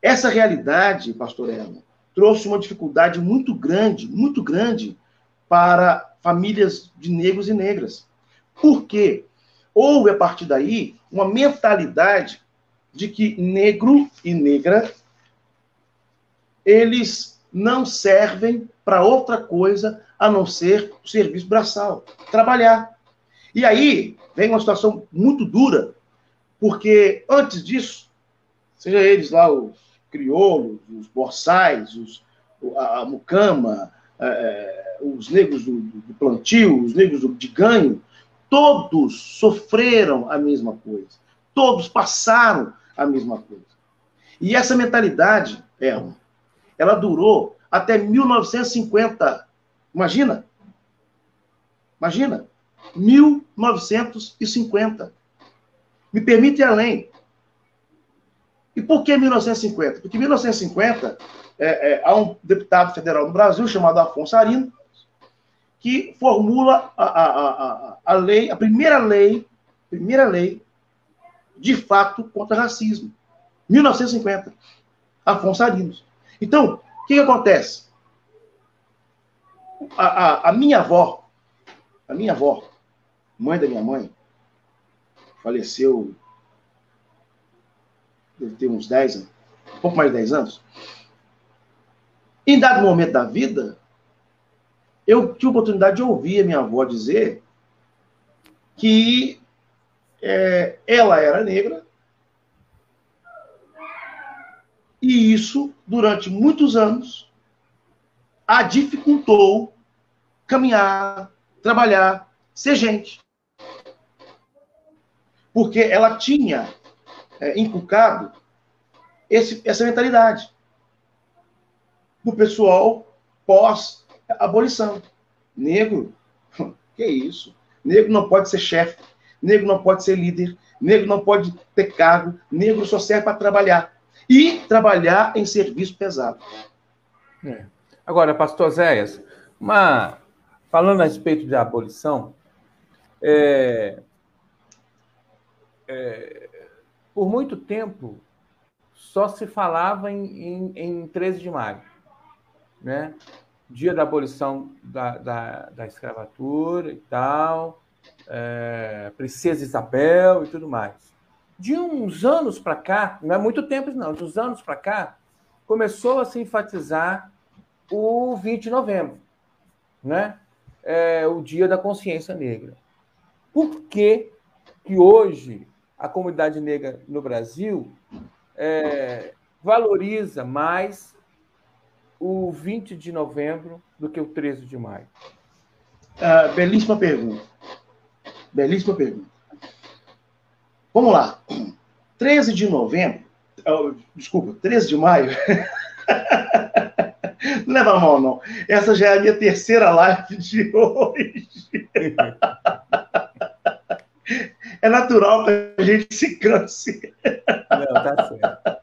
Essa realidade, pastor Erno, trouxe uma dificuldade muito grande, muito grande para famílias de negros e negras. Por quê? Houve, a partir daí, uma mentalidade de que negro e negra eles não servem para outra coisa a não ser o serviço braçal, trabalhar. E aí vem uma situação muito dura, porque antes disso, seja eles lá os crioulos, os borsais, os, a, a mucama, é, os negros do, do, plantio, os negros do, de ganho, todos sofreram a mesma coisa. Todos passaram a mesma coisa. E essa mentalidade, ela, ela durou até 1950. Imagina? Imagina? 1950. Me permite ir além. E por que 1950? Porque em 1950 é, é, há um deputado federal no Brasil chamado Afonso Arino que formula a, a, a, a lei, a primeira lei, primeira lei de fato contra racismo. 1950. Afonso Arinos. Então, o que, que acontece? A, a, a, minha avó, a minha avó, mãe da minha mãe, faleceu deve ter uns 10 anos, um pouco mais de 10 anos. Em dado momento da vida, eu tive a oportunidade de ouvir a minha avó dizer que é, ela era negra e isso, durante muitos anos, a dificultou caminhar, trabalhar, ser gente. Porque ela tinha é, inculcado esse, essa mentalidade do pessoal pós-abolição. Negro, que isso? Negro não pode ser chefe, negro não pode ser líder, negro não pode ter cargo, negro só serve para trabalhar. E trabalhar em serviço pesado. É. Agora, pastor Zéias, uma... falando a respeito da abolição, é... É... por muito tempo só se falava em, em, em 13 de maio né? Dia da abolição da, da, da escravatura e tal, é, Princesa Isabel e tudo mais. De uns anos para cá, não é muito tempo não, de uns anos para cá, começou a se enfatizar o 20 de novembro, né? É, o Dia da Consciência Negra. Por que, que hoje a comunidade negra no Brasil é, valoriza mais o 20 de novembro do que o 13 de maio? Uh, belíssima pergunta. Belíssima pergunta. Vamos lá. 13 de novembro, oh, desculpa, 13 de maio. não leva a mão, não. Essa já é a minha terceira live de hoje. é natural que a gente se canse. Não, tá certo.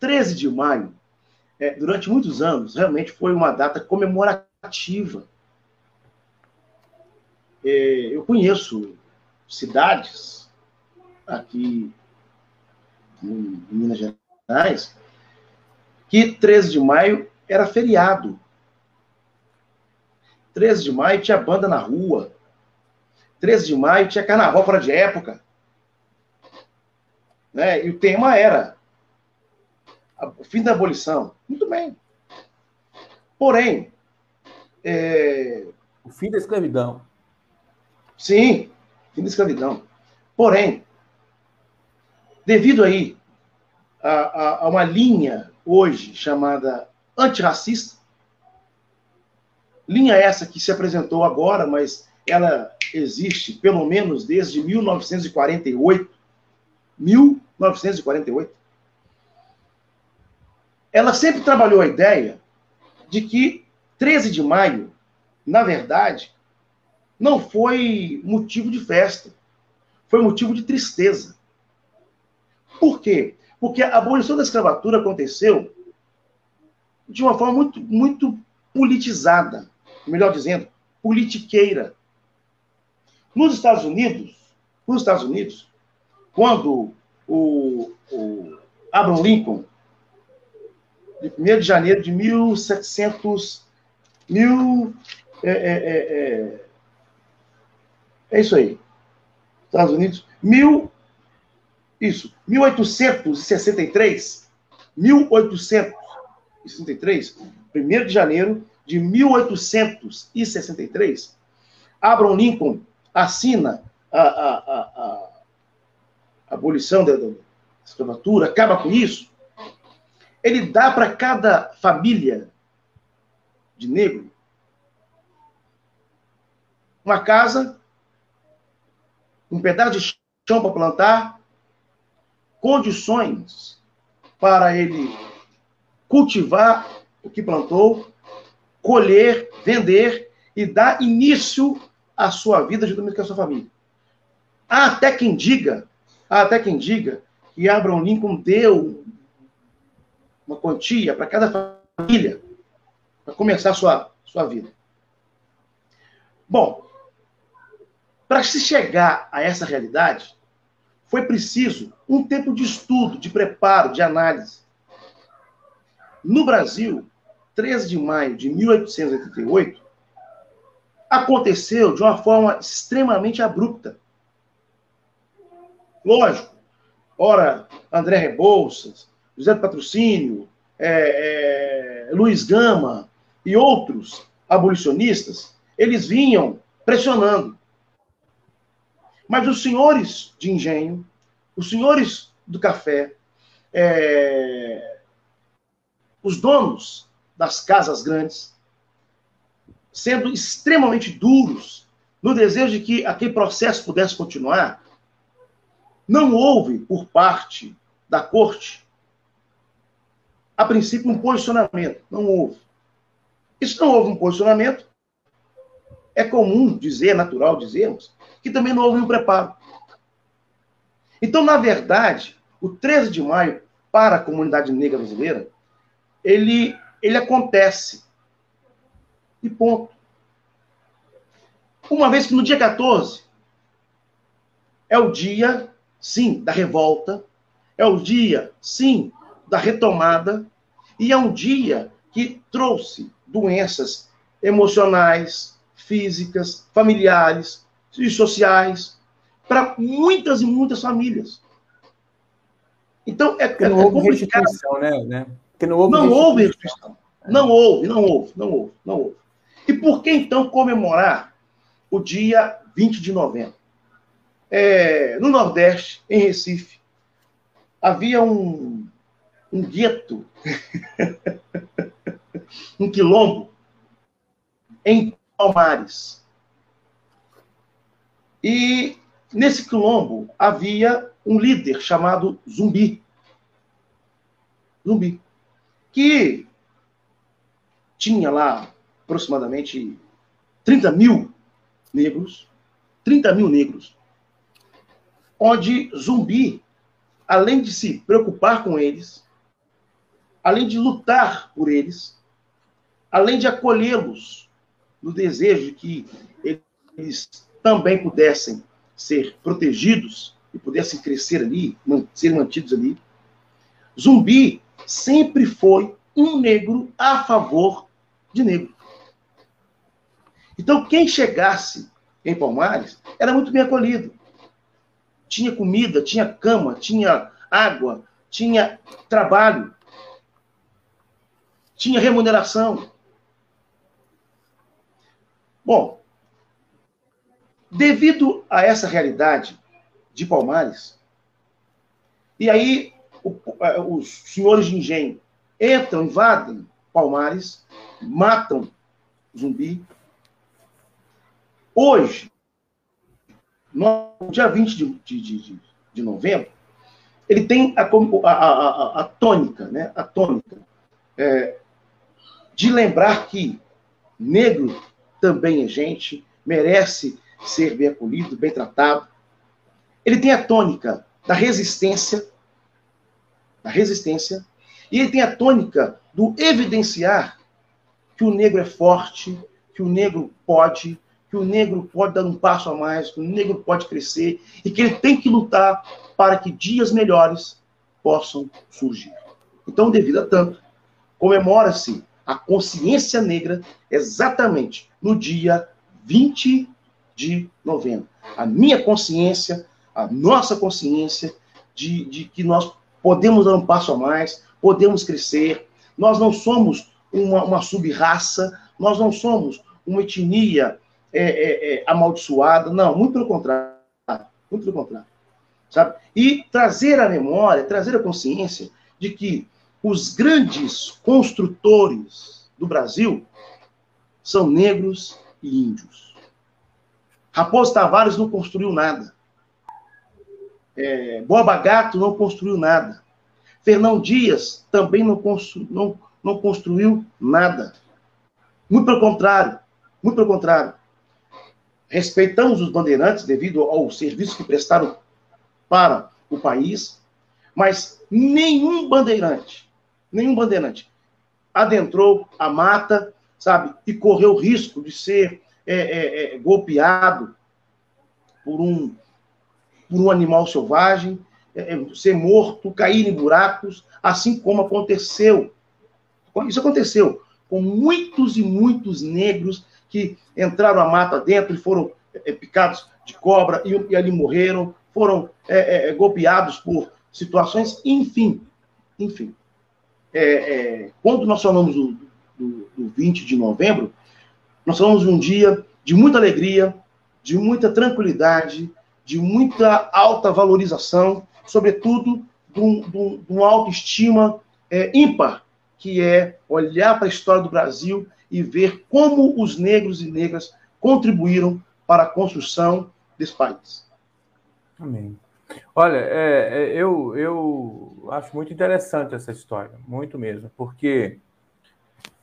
13 de maio é, durante muitos anos, realmente foi uma data comemorativa. É, eu conheço cidades aqui em Minas Gerais que 13 de maio era feriado. 13 de maio tinha banda na rua. 13 de maio tinha carnaval fora de época. Né? E o tema era o fim da abolição. Muito bem. Porém. É... O fim da escravidão. Sim, fim da escravidão. Porém, devido aí a, a, a uma linha hoje chamada antirracista, linha essa que se apresentou agora, mas ela existe pelo menos desde 1948. 1948 ela sempre trabalhou a ideia de que 13 de maio, na verdade, não foi motivo de festa, foi motivo de tristeza. Por quê? Porque a abolição da escravatura aconteceu de uma forma muito, muito politizada, melhor dizendo, politiqueira. Nos Estados Unidos, nos Estados Unidos, quando o, o Abraham Lincoln de 1 de janeiro de 1700. Mil, é, é, é, é, é isso aí. Estados Unidos. Mil, isso, 1863. 1863, 1 de janeiro de 1863, Abraham Lincoln assina a, a, a, a abolição da, da escravatura, acaba com isso, ele dá para cada família de negro uma casa, um pedaço de chão para plantar, condições para ele cultivar o que plantou, colher, vender e dar início à sua vida juntamente com a sua família. Há até quem diga, há até quem diga que Abraham Lincoln deu uma quantia para cada família para começar sua, sua vida. Bom, para se chegar a essa realidade, foi preciso um tempo de estudo, de preparo, de análise. No Brasil, 13 de maio de 1888, aconteceu de uma forma extremamente abrupta. Lógico, ora André Rebouças, José do Patrocínio, é, é, Luiz Gama e outros abolicionistas, eles vinham pressionando. Mas os senhores de engenho, os senhores do café, é, os donos das casas grandes, sendo extremamente duros no desejo de que aquele processo pudesse continuar, não houve por parte da corte a princípio, um posicionamento. Não houve. Isso não houve um posicionamento. É comum dizer, é natural dizermos, que também não houve um preparo. Então, na verdade, o 13 de maio, para a comunidade negra brasileira, ele, ele acontece. E ponto. Uma vez que no dia 14 é o dia, sim, da revolta, é o dia, sim, da retomada, e é um dia que trouxe doenças emocionais, físicas, familiares e sociais para muitas e muitas famílias. Então, é, Porque não é, houve restituição, né? né? Porque não houve não restituição. houve restituição. Não houve, não houve, não houve, não houve. E por que, então, comemorar o dia 20 de novembro? É, no Nordeste, em Recife, havia um, um gueto, um quilombo, em Palmares. E nesse quilombo havia um líder chamado Zumbi. Zumbi. Que tinha lá aproximadamente 30 mil negros. 30 mil negros. Onde Zumbi, além de se preocupar com eles, além de lutar por eles, além de acolhê-los no desejo de que eles também pudessem ser protegidos e pudessem crescer ali, ser mantidos ali, Zumbi sempre foi um negro a favor de negro. Então, quem chegasse em Palmares era muito bem acolhido. Tinha comida, tinha cama, tinha água, tinha trabalho, tinha remuneração. Bom, devido a essa realidade de Palmares, e aí o, os senhores de engenho entram, invadem Palmares, matam zumbi. Hoje, no dia 20 de, de, de, de novembro, ele tem a, a, a, a, tônica, né? A tônica é, de lembrar que negro também é gente, merece ser bem acolhido, bem tratado. Ele tem a tônica da resistência, da resistência, e ele tem a tônica do evidenciar que o negro é forte, que o negro pode, que o negro pode dar um passo a mais, que o negro pode crescer e que ele tem que lutar para que dias melhores possam surgir. Então, devido a tanto, comemora-se a consciência negra exatamente no dia 20 de novembro. A minha consciência, a nossa consciência de, de que nós podemos dar um passo a mais, podemos crescer. Nós não somos uma, uma sub-raça, nós não somos uma etnia é, é, é, amaldiçoada, não, muito pelo contrário. Muito pelo contrário. Sabe? E trazer a memória, trazer a consciência de que os grandes construtores do Brasil são negros e índios. Raposo Tavares não construiu nada. É, Boba Gato não construiu nada. Fernão Dias também não, constru, não, não construiu nada. Muito pelo contrário. Muito pelo contrário. Respeitamos os bandeirantes devido ao serviço que prestaram para o país, mas nenhum bandeirante nenhum bandeirante adentrou a mata, sabe, e correu o risco de ser é, é, é, golpeado por um, por um animal selvagem, é, é, ser morto, cair em buracos, assim como aconteceu. Isso aconteceu com muitos e muitos negros que entraram a mata dentro e foram é, picados de cobra e, e, ali morreram, foram golpeados por situações, enfim, enfim é, é, quando nós falamos do, do, do 20 de novembro, nós falamos de um dia de muita alegria, de muita tranquilidade, de muita alta valorização, sobretudo de, um, uma autoestima é, ímpar, que é olhar para a história do Brasil e ver como os negros e negras contribuíram para a construção desse país. Amém. Olha, é, é, eu, eu acho muito interessante essa história, muito mesmo, porque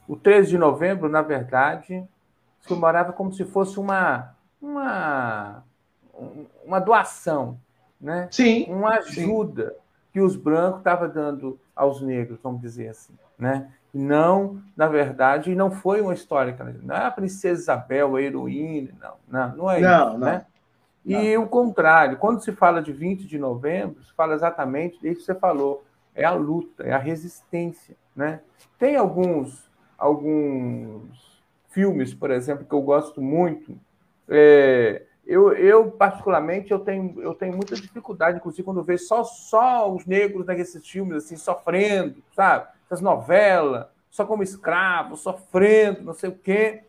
o 13 de novembro, na verdade, se comemorava como se fosse uma, uma, uma doação, né? Sim. Uma ajuda sim. que os brancos estavam dando aos negros, vamos dizer assim, né? Não, na verdade, não foi uma história, não é a princesa Isabel, a heroína, não, não, não é não, isso, não. né? E o contrário, quando se fala de 20 de novembro, se fala exatamente disso que você falou, é a luta, é a resistência, né? Tem alguns alguns filmes, por exemplo, que eu gosto muito. É, eu, eu particularmente eu tenho eu tenho muita dificuldade, inclusive quando vejo só só os negros nesses filmes assim sofrendo, sabe? Essas novelas, só como escravos, sofrendo, não sei o quê.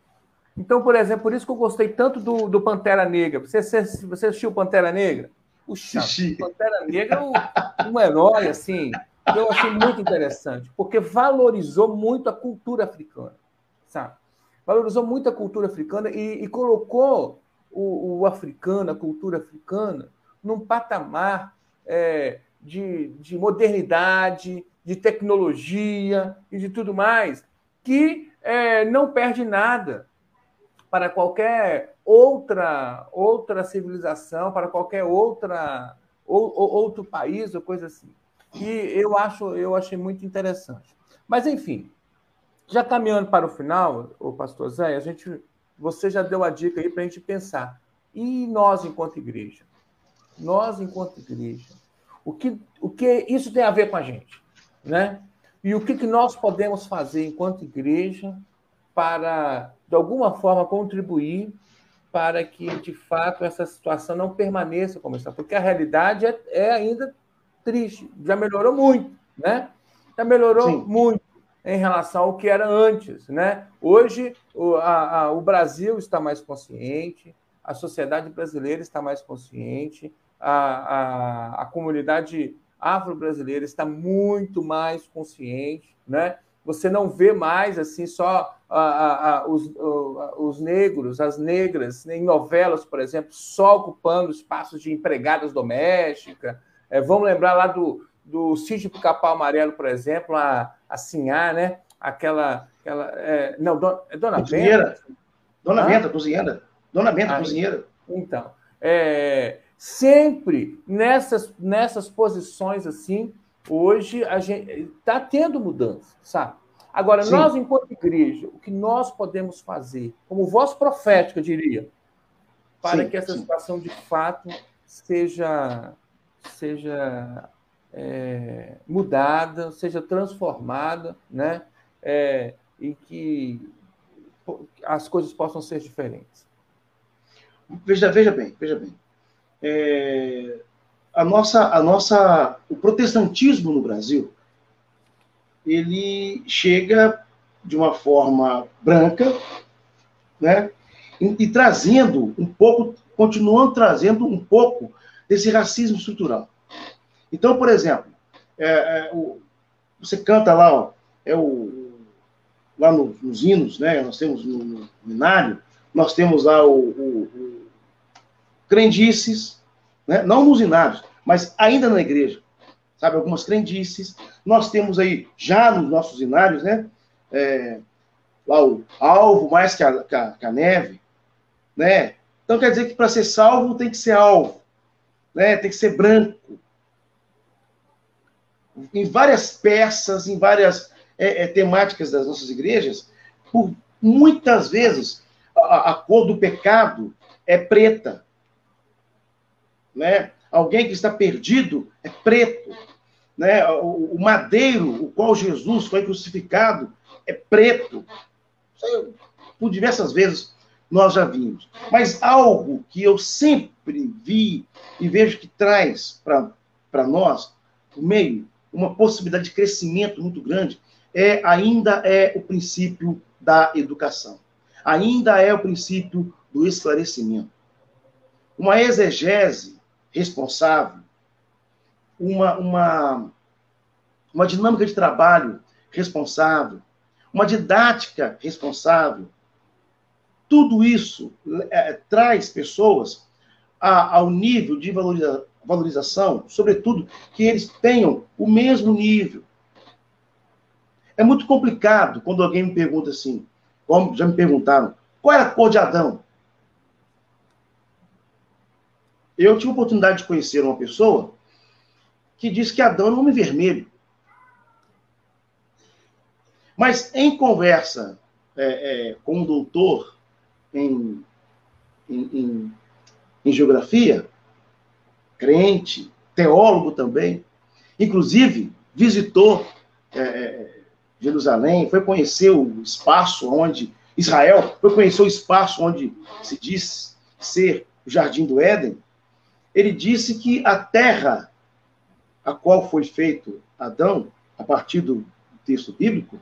Então, por exemplo, por isso que eu gostei tanto do, do Pantera Negra. Você, você, você assistiu Pantera Negra? Puxa, Pantera Negra é um, um herói, assim, eu achei muito interessante, porque valorizou muito a cultura africana, sabe? Valorizou muito a cultura africana e, e colocou o, o, africano, a cultura africana, num patamar é, de, de modernidade, de tecnologia e de tudo mais, que é, não perde nada para qualquer outra outra civilização, para qualquer outra ou, ou, outro país ou coisa assim. E eu acho eu achei muito interessante. Mas, enfim, já caminhando para o final, o pastor Zé, a gente, você já deu a dica aí para a gente pensar. E nós, enquanto igreja? Nós, enquanto igreja, o que, o que isso tem a ver com a gente? Né? E o que, que nós podemos fazer enquanto igreja para, de alguma forma, contribuir para que, de fato, essa situação não permaneça como está? Porque a realidade é, é ainda triste, já melhorou muito, né? Já melhorou Sim. muito em relação ao que era antes, né? Hoje o, a, a, o Brasil está mais consciente, a sociedade brasileira está mais consciente, a, a, a comunidade afro-brasileira está muito mais consciente, né? Você não vê mais assim só os, os negros, as negras em novelas, por exemplo, só ocupando espaços de empregadas domésticas. É, vamos lembrar lá do, do sítio do Capão Amarelo, por exemplo, a, a Sinhá, né? Aquela. aquela é, não, dona, é Dona cozinheira. Benta. Dona Benta, cozinheira. Dona Benta, ah, cozinheira. Então, é, sempre nessas, nessas posições assim, hoje a gente está tendo mudança, sabe? Agora, Sim. nós, enquanto igreja, o que nós podemos fazer, como voz profética, eu diria, para sim, que essa sim. situação de fato seja, seja é, mudada, seja transformada, né? É, e que as coisas possam ser diferentes. Veja, veja bem, veja bem. É, a nossa, a nossa, o protestantismo no Brasil, ele chega de uma forma branca, né? E, e trazendo um pouco, continuando trazendo um pouco desse racismo estrutural. Então, por exemplo, é, é, o, você canta lá, ó, é o, lá no, nos hinos, né? Nós temos no, no nós temos lá o, o, o crendices, né? não nos inários, mas ainda na igreja, sabe? Algumas crendices. Nós temos aí, já nos nossos inários, né? É, lá o alvo mais que a, que a, que a neve, né? Então quer dizer que para ser salvo tem que ser alvo, né? Tem que ser branco, em várias peças, em várias é, é, temáticas das nossas igrejas, por muitas vezes a, a, cor do pecado é preta. Né? Alguém que está perdido é preto. Né? O, o madeiro, o qual Jesus foi crucificado, é preto. Por diversas vezes nós já vimos. Mas algo que eu sempre vi e vejo que traz para nós, o meio, uma possibilidade de crescimento muito grande, é ainda é o princípio da educação. Ainda é o princípio do esclarecimento. Uma exegese responsável, uma, uma, uma dinâmica de trabalho responsável, uma didática responsável, tudo isso é, traz pessoas a, ao nível de valoriza, valorização, sobretudo que eles tenham o mesmo nível. É muito complicado quando alguém me pergunta assim, como já me perguntaram, qual é a cor de Adão? Eu tive a oportunidade de conhecer uma pessoa que disse que Adão é um homem vermelho. Mas em conversa é, é, com um doutor em, em, em, em geografia, crente, teólogo também. Inclusive, visitou é, é, Jerusalém, foi conhecer o espaço onde Israel, foi conhecer o espaço onde se diz ser o Jardim do Éden. Ele disse que a terra a qual foi feito Adão, a partir do texto bíblico,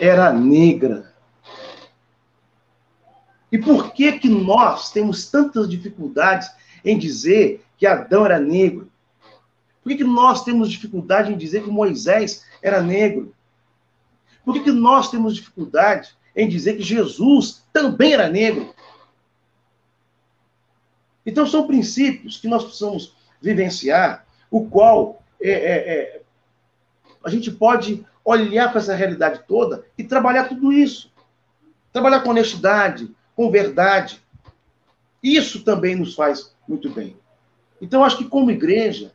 era negra. E por que que nós temos tantas dificuldades em dizer que Adão era negro? Por que, que nós temos dificuldade em dizer que Moisés era negro? Por que, que nós temos dificuldade em dizer que Jesus também era negro? Então, são princípios que nós precisamos vivenciar, o qual é, é, é, a gente pode olhar para essa realidade toda e trabalhar tudo isso. Trabalhar com honestidade, com verdade. Isso também nos faz muito bem. Então, acho que como igreja,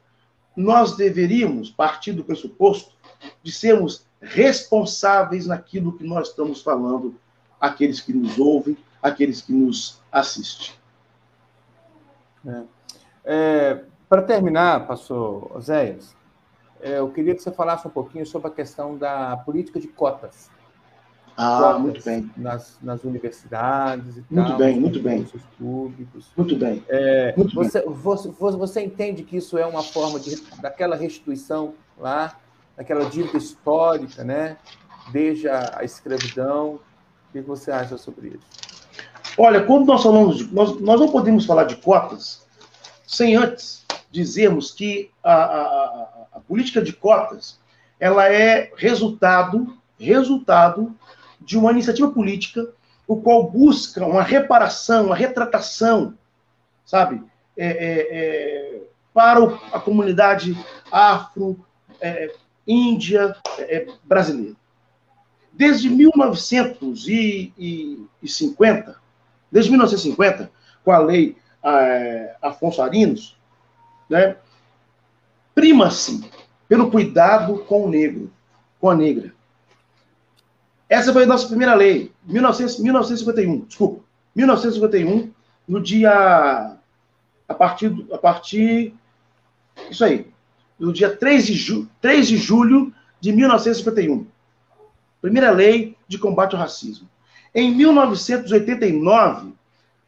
nós deveríamos partir do pressuposto de sermos responsáveis naquilo que nós estamos falando, aqueles que nos ouvem, aqueles que nos assistem. É. É, Para terminar, pastor Oséias, é, eu queria que você falasse um pouquinho sobre a questão da política de cotas. Ah, cotas muito bem. Nas, nas universidades e muito tal. Bem, muito bem, públicos. Muito bem. É, muito você, bem. Você, você entende que isso é uma forma de, daquela restituição lá, daquela dívida histórica, né? Desde a, a escravidão. O que você acha sobre isso? Olha, quando nós falamos de. Nós, nós não podemos falar de cotas sem antes dizermos que a, a, a política de cotas ela é resultado, resultado de uma iniciativa política o qual busca uma reparação, uma retratação, sabe, é, é, é, para a comunidade afro, é, índia, é, brasileira. Desde 1950, desde 1950, com a lei é, Afonso Arinos, né, prima-se pelo cuidado com o negro, com a negra. Essa foi a nossa primeira lei, 1900, 1951, desculpa, 1951, no dia, a partir, a partir, isso aí, no dia 3 de, ju, 3 de julho de 1951. Primeira lei de combate ao racismo. Em 1989,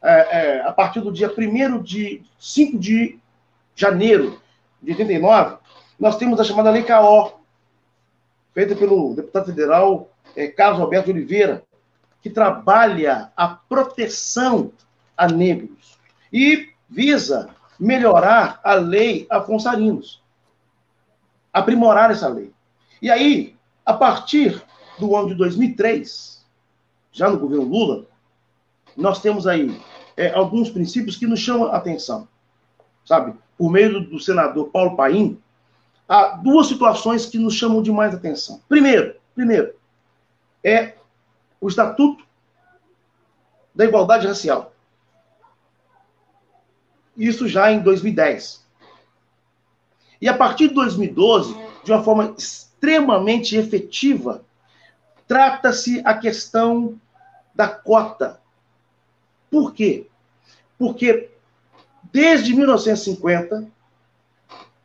é, é, a partir do dia 1 de 5 de janeiro de 89, nós temos a chamada Lei CAO, feita pelo deputado federal é, Carlos Alberto Oliveira, que trabalha a proteção a negros e visa melhorar a lei Afonso Arinos, aprimorar essa lei. E aí, a partir do ano de 2003, já no governo Lula, nós temos aí é, alguns princípios que nos chamam a atenção. Sabe? Por meio do, do senador Paulo Paim, há duas situações que nos chamam de mais atenção. Primeiro, primeiro, é o Estatuto da Igualdade Racial. Isso já em 2010. E a partir de 2012, de uma forma extremamente efetiva, trata-se a questão da cota. Por quê? Porque desde 1950,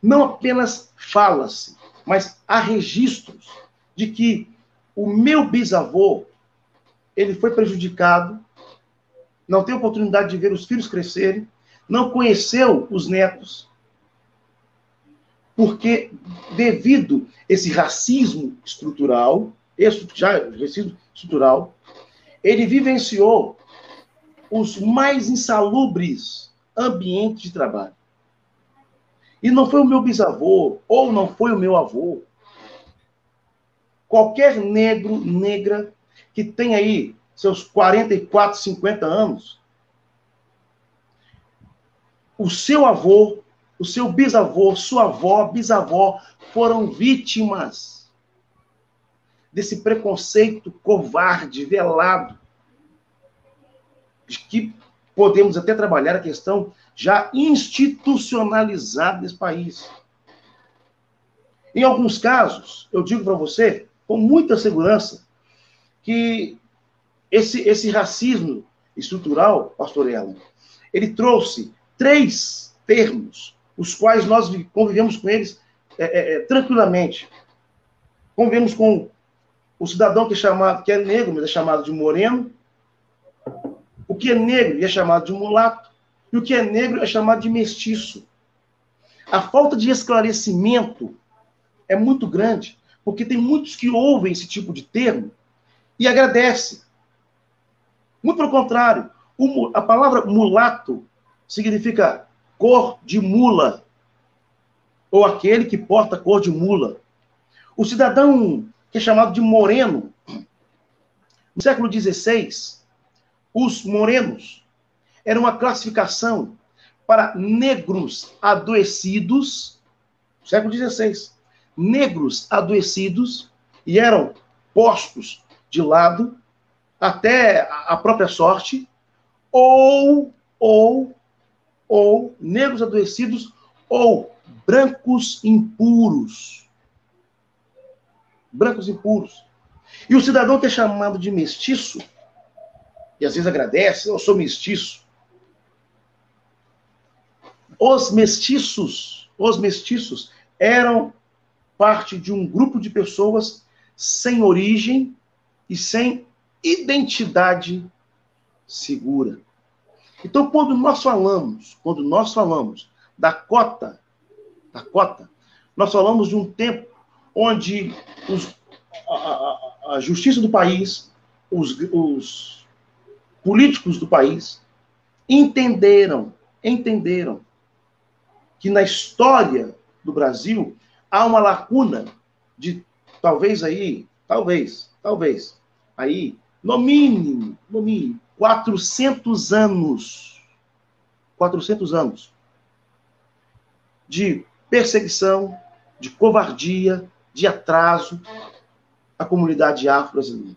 não apenas fala-se, mas há registros de que o meu bisavô ele foi prejudicado, não teve oportunidade de ver os filhos crescerem, não conheceu os netos, porque devido esse racismo estrutural, esse já racismo estrutural, ele vivenciou os mais insalubres ambientes de trabalho. E não foi o meu bisavô, ou não foi o meu avô. Qualquer negro, negra, que tem aí seus 44, 50 anos, o seu avô, o seu bisavô, sua avó, bisavó foram vítimas desse preconceito covarde, velado, de que podemos até trabalhar a questão já institucionalizada nesse país. Em alguns casos, eu digo para você, com muita segurança, que esse, esse racismo estrutural, pastor Ellen, ele trouxe três termos, os quais nós convivemos com eles é, é, é, tranquilamente. Convivemos com o cidadão que é chamado, que é negro, mas é chamado de moreno, o que é negro é chamado de mulato, e o que é negro é chamado de mestiço. A falta de esclarecimento é muito grande, porque tem muitos que ouvem esse tipo de termo e agradecem. Muito pelo contrário, a palavra mulato significa cor de mula, ou aquele que porta cor de mula. O cidadão que é chamado de moreno, no século XVI, os morenos era uma classificação para negros adoecidos, século XVI, negros adoecidos e eram postos de lado até a própria sorte, ou, ou, ou negros adoecidos, ou brancos impuros. Brancos impuros. E o cidadão que é chamado de mestiço, e às vezes agradece, eu sou mestiço. Os mestiços, os mestiços eram parte de um grupo de pessoas sem origem e sem identidade segura. Então, quando nós falamos, quando nós falamos da cota, da cota, nós falamos de um tempo onde os, a, a, a, justiça do país, os, os políticos do país entenderam, entenderam que na história do Brasil há uma lacuna de talvez aí, talvez, talvez, aí, no mínimo, no mínimo, 400 anos, 400 anos de perseguição, de covardia, de atraso à comunidade afro-brasileira.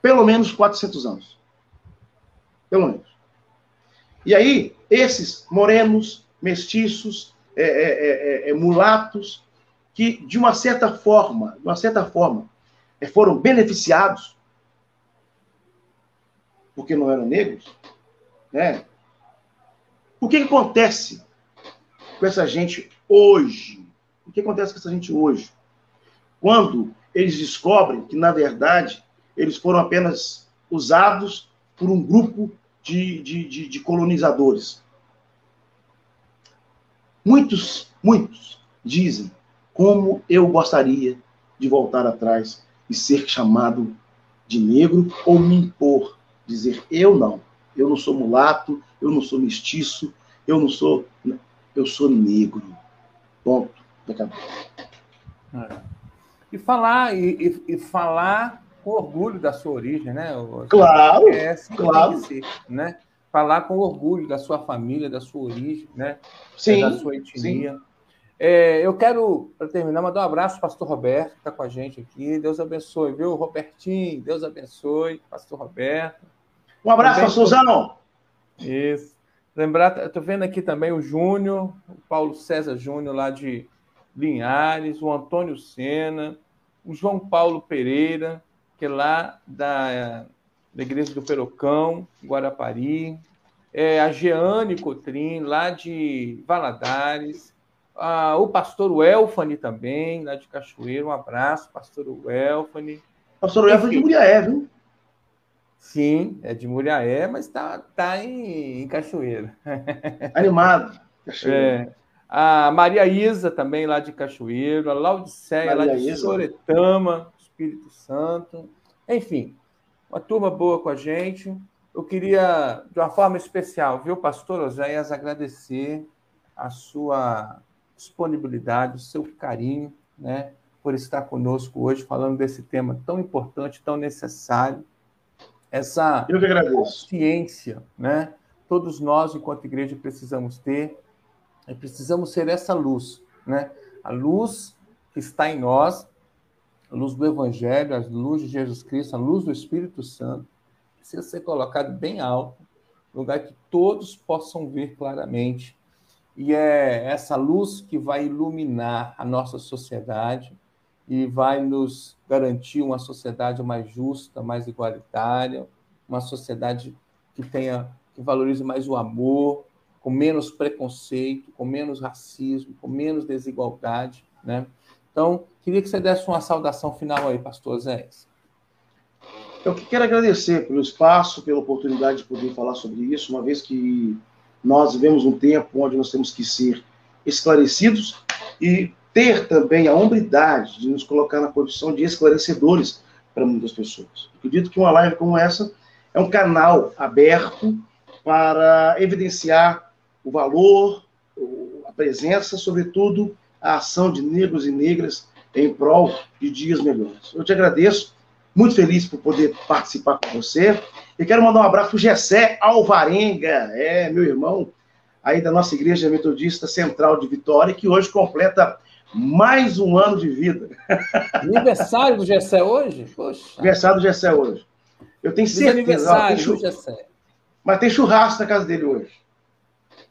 Pelo menos 400 anos. Pelo menos. E aí, esses morenos, mestiços, é é, é, é, é, mulatos, que de uma certa forma, de uma certa forma, é, foram beneficiados, porque não eram negros, né? O que, que acontece com essa gente hoje? Que acontece com essa gente hoje? Quando eles descobrem que, na verdade, eles foram apenas usados por um grupo de, de, de, de colonizadores. Muitos, muitos dizem como eu gostaria de voltar atrás e ser chamado de negro ou me impor, dizer eu não, eu não sou mulato, eu não sou mestiço, eu não sou, eu sou negro. Ponto. É. E falar e, e, e, falar com orgulho da sua origem, né? Claro, é assim claro. Né? falar com orgulho da sua família, da sua origem, né? Sim, da sua etnia. É, eu quero, para terminar, mandar um abraço ao pastor Roberto, que está com a gente aqui. Deus abençoe, viu, Robertinho? Deus abençoe, pastor Roberto. Um abraço, pastorzão! Isso. Lembrar, estou vendo aqui também o Júnior, o Paulo César Júnior, lá de Linhares, o Antônio Sena, o João Paulo Pereira, que é lá da da Igreja do Perocão, Guarapari, é, a Jeane Cotrim, lá de Valadares, a, o pastor Welfane também, lá de Cachoeira, um abraço, pastor Welfane. Pastor Welfane de Muriaé, viu? Sim, é de Muriaé, mas está tá em, em Cachoeira. Animado. É, a Maria Isa também, lá de Cachoeiro, a Laudiceia, Maria lá de Isa. Soretama, Espírito Santo. Enfim, uma turma boa com a gente. Eu queria, de uma forma especial, viu, pastor Oséias, agradecer a sua disponibilidade, o seu carinho, né, por estar conosco hoje, falando desse tema tão importante, tão necessário. Essa Eu que agradeço. ciência, né? Todos nós, enquanto igreja, precisamos ter, precisamos ser essa luz, né? A luz que está em nós, a luz do Evangelho, a luz de Jesus Cristo, a luz do Espírito Santo, precisa ser colocado bem alto, lugar que todos possam ver claramente. E é essa luz que vai iluminar a nossa sociedade e vai nos garantir uma sociedade mais justa, mais igualitária, uma sociedade que tenha que valorize mais o amor, com menos preconceito, com menos racismo, com menos desigualdade, né? Então, queria que você desse uma saudação final aí, pastor Zé. Eu quero agradecer pelo espaço, pela oportunidade de poder falar sobre isso, uma vez que nós vivemos um tempo onde nós temos que ser esclarecidos e ter também a hombridade de nos colocar na condição de esclarecedores para muitas pessoas. Eu acredito que uma live como essa é um canal aberto para evidenciar o valor, a presença, sobretudo, a ação de negros e negras em prol de dias melhores. Eu te agradeço, muito feliz por poder participar com você. E quero mandar um abraço para o Gessé Alvarenga, é meu irmão aí da nossa Igreja Metodista Central de Vitória, que hoje completa mais um ano de vida. Aniversário do Gessé hoje? Poxa. Aniversário do Gessé hoje. Eu tenho certeza. Aniversário ó, do Gessé. Mas tem churrasco na casa dele hoje.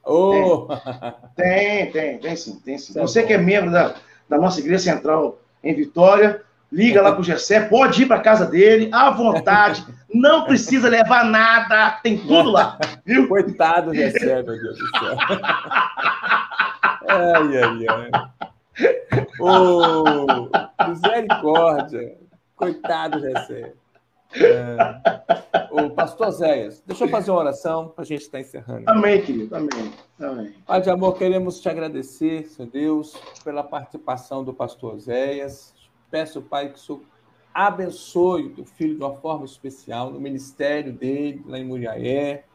Oh. Tem, tem, tem sim, tem sim. Você que é membro da, da nossa Igreja Central em Vitória. Liga lá pro Gessé, pode ir para casa dele, à vontade, não precisa levar nada, tem tudo lá, viu? Coitado do Gessé, meu Deus do céu. Ai, ai, ai. Ô, misericórdia. Coitado Gessé. É, o pastor Zéias, deixa eu fazer uma oração para a gente estar encerrando. Amém, querido, amém. amém. Pai de amor, queremos te agradecer, Senhor Deus, pela participação do pastor Zéias. Peço, Pai, que o Senhor abençoe o filho de uma forma especial no ministério dele, lá em Muriaé.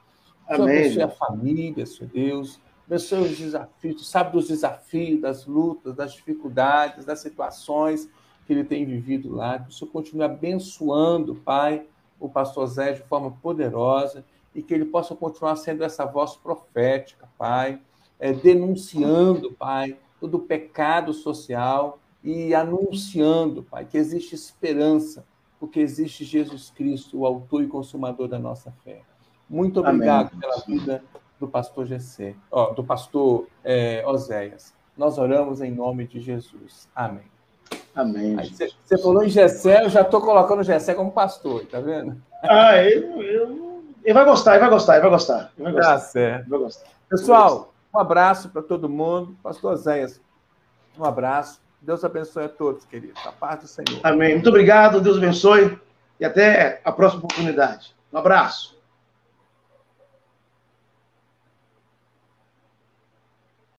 Amém. Abençoe a família, Senhor Deus. Abençoe os desafios, sabe dos desafios, das lutas, das dificuldades, das situações que ele tem vivido lá. Que o Senhor continue abençoando, Pai, o pastor Zé de forma poderosa e que ele possa continuar sendo essa voz profética, Pai, é, denunciando, Pai, todo o pecado social e anunciando, Pai, que existe esperança, porque existe Jesus Cristo, o autor e consumador da nossa fé. Muito obrigado Amém. pela vida do pastor Gessé, ó, do pastor é, Oséias. Nós oramos em nome de Jesus. Amém. Amém. Você falou em Gessé, eu já estou colocando Gessé como pastor, tá vendo? Ah, eu, eu, ele vai gostar, ele vai gostar, ele vai gostar. Ele vai gostar. Tá certo. Vai gostar. Pessoal, um abraço para todo mundo. Pastor Zéias, um abraço. Deus abençoe a todos, queridos. A paz do Senhor. Amém. Muito obrigado, Deus abençoe. E até a próxima oportunidade. Um abraço.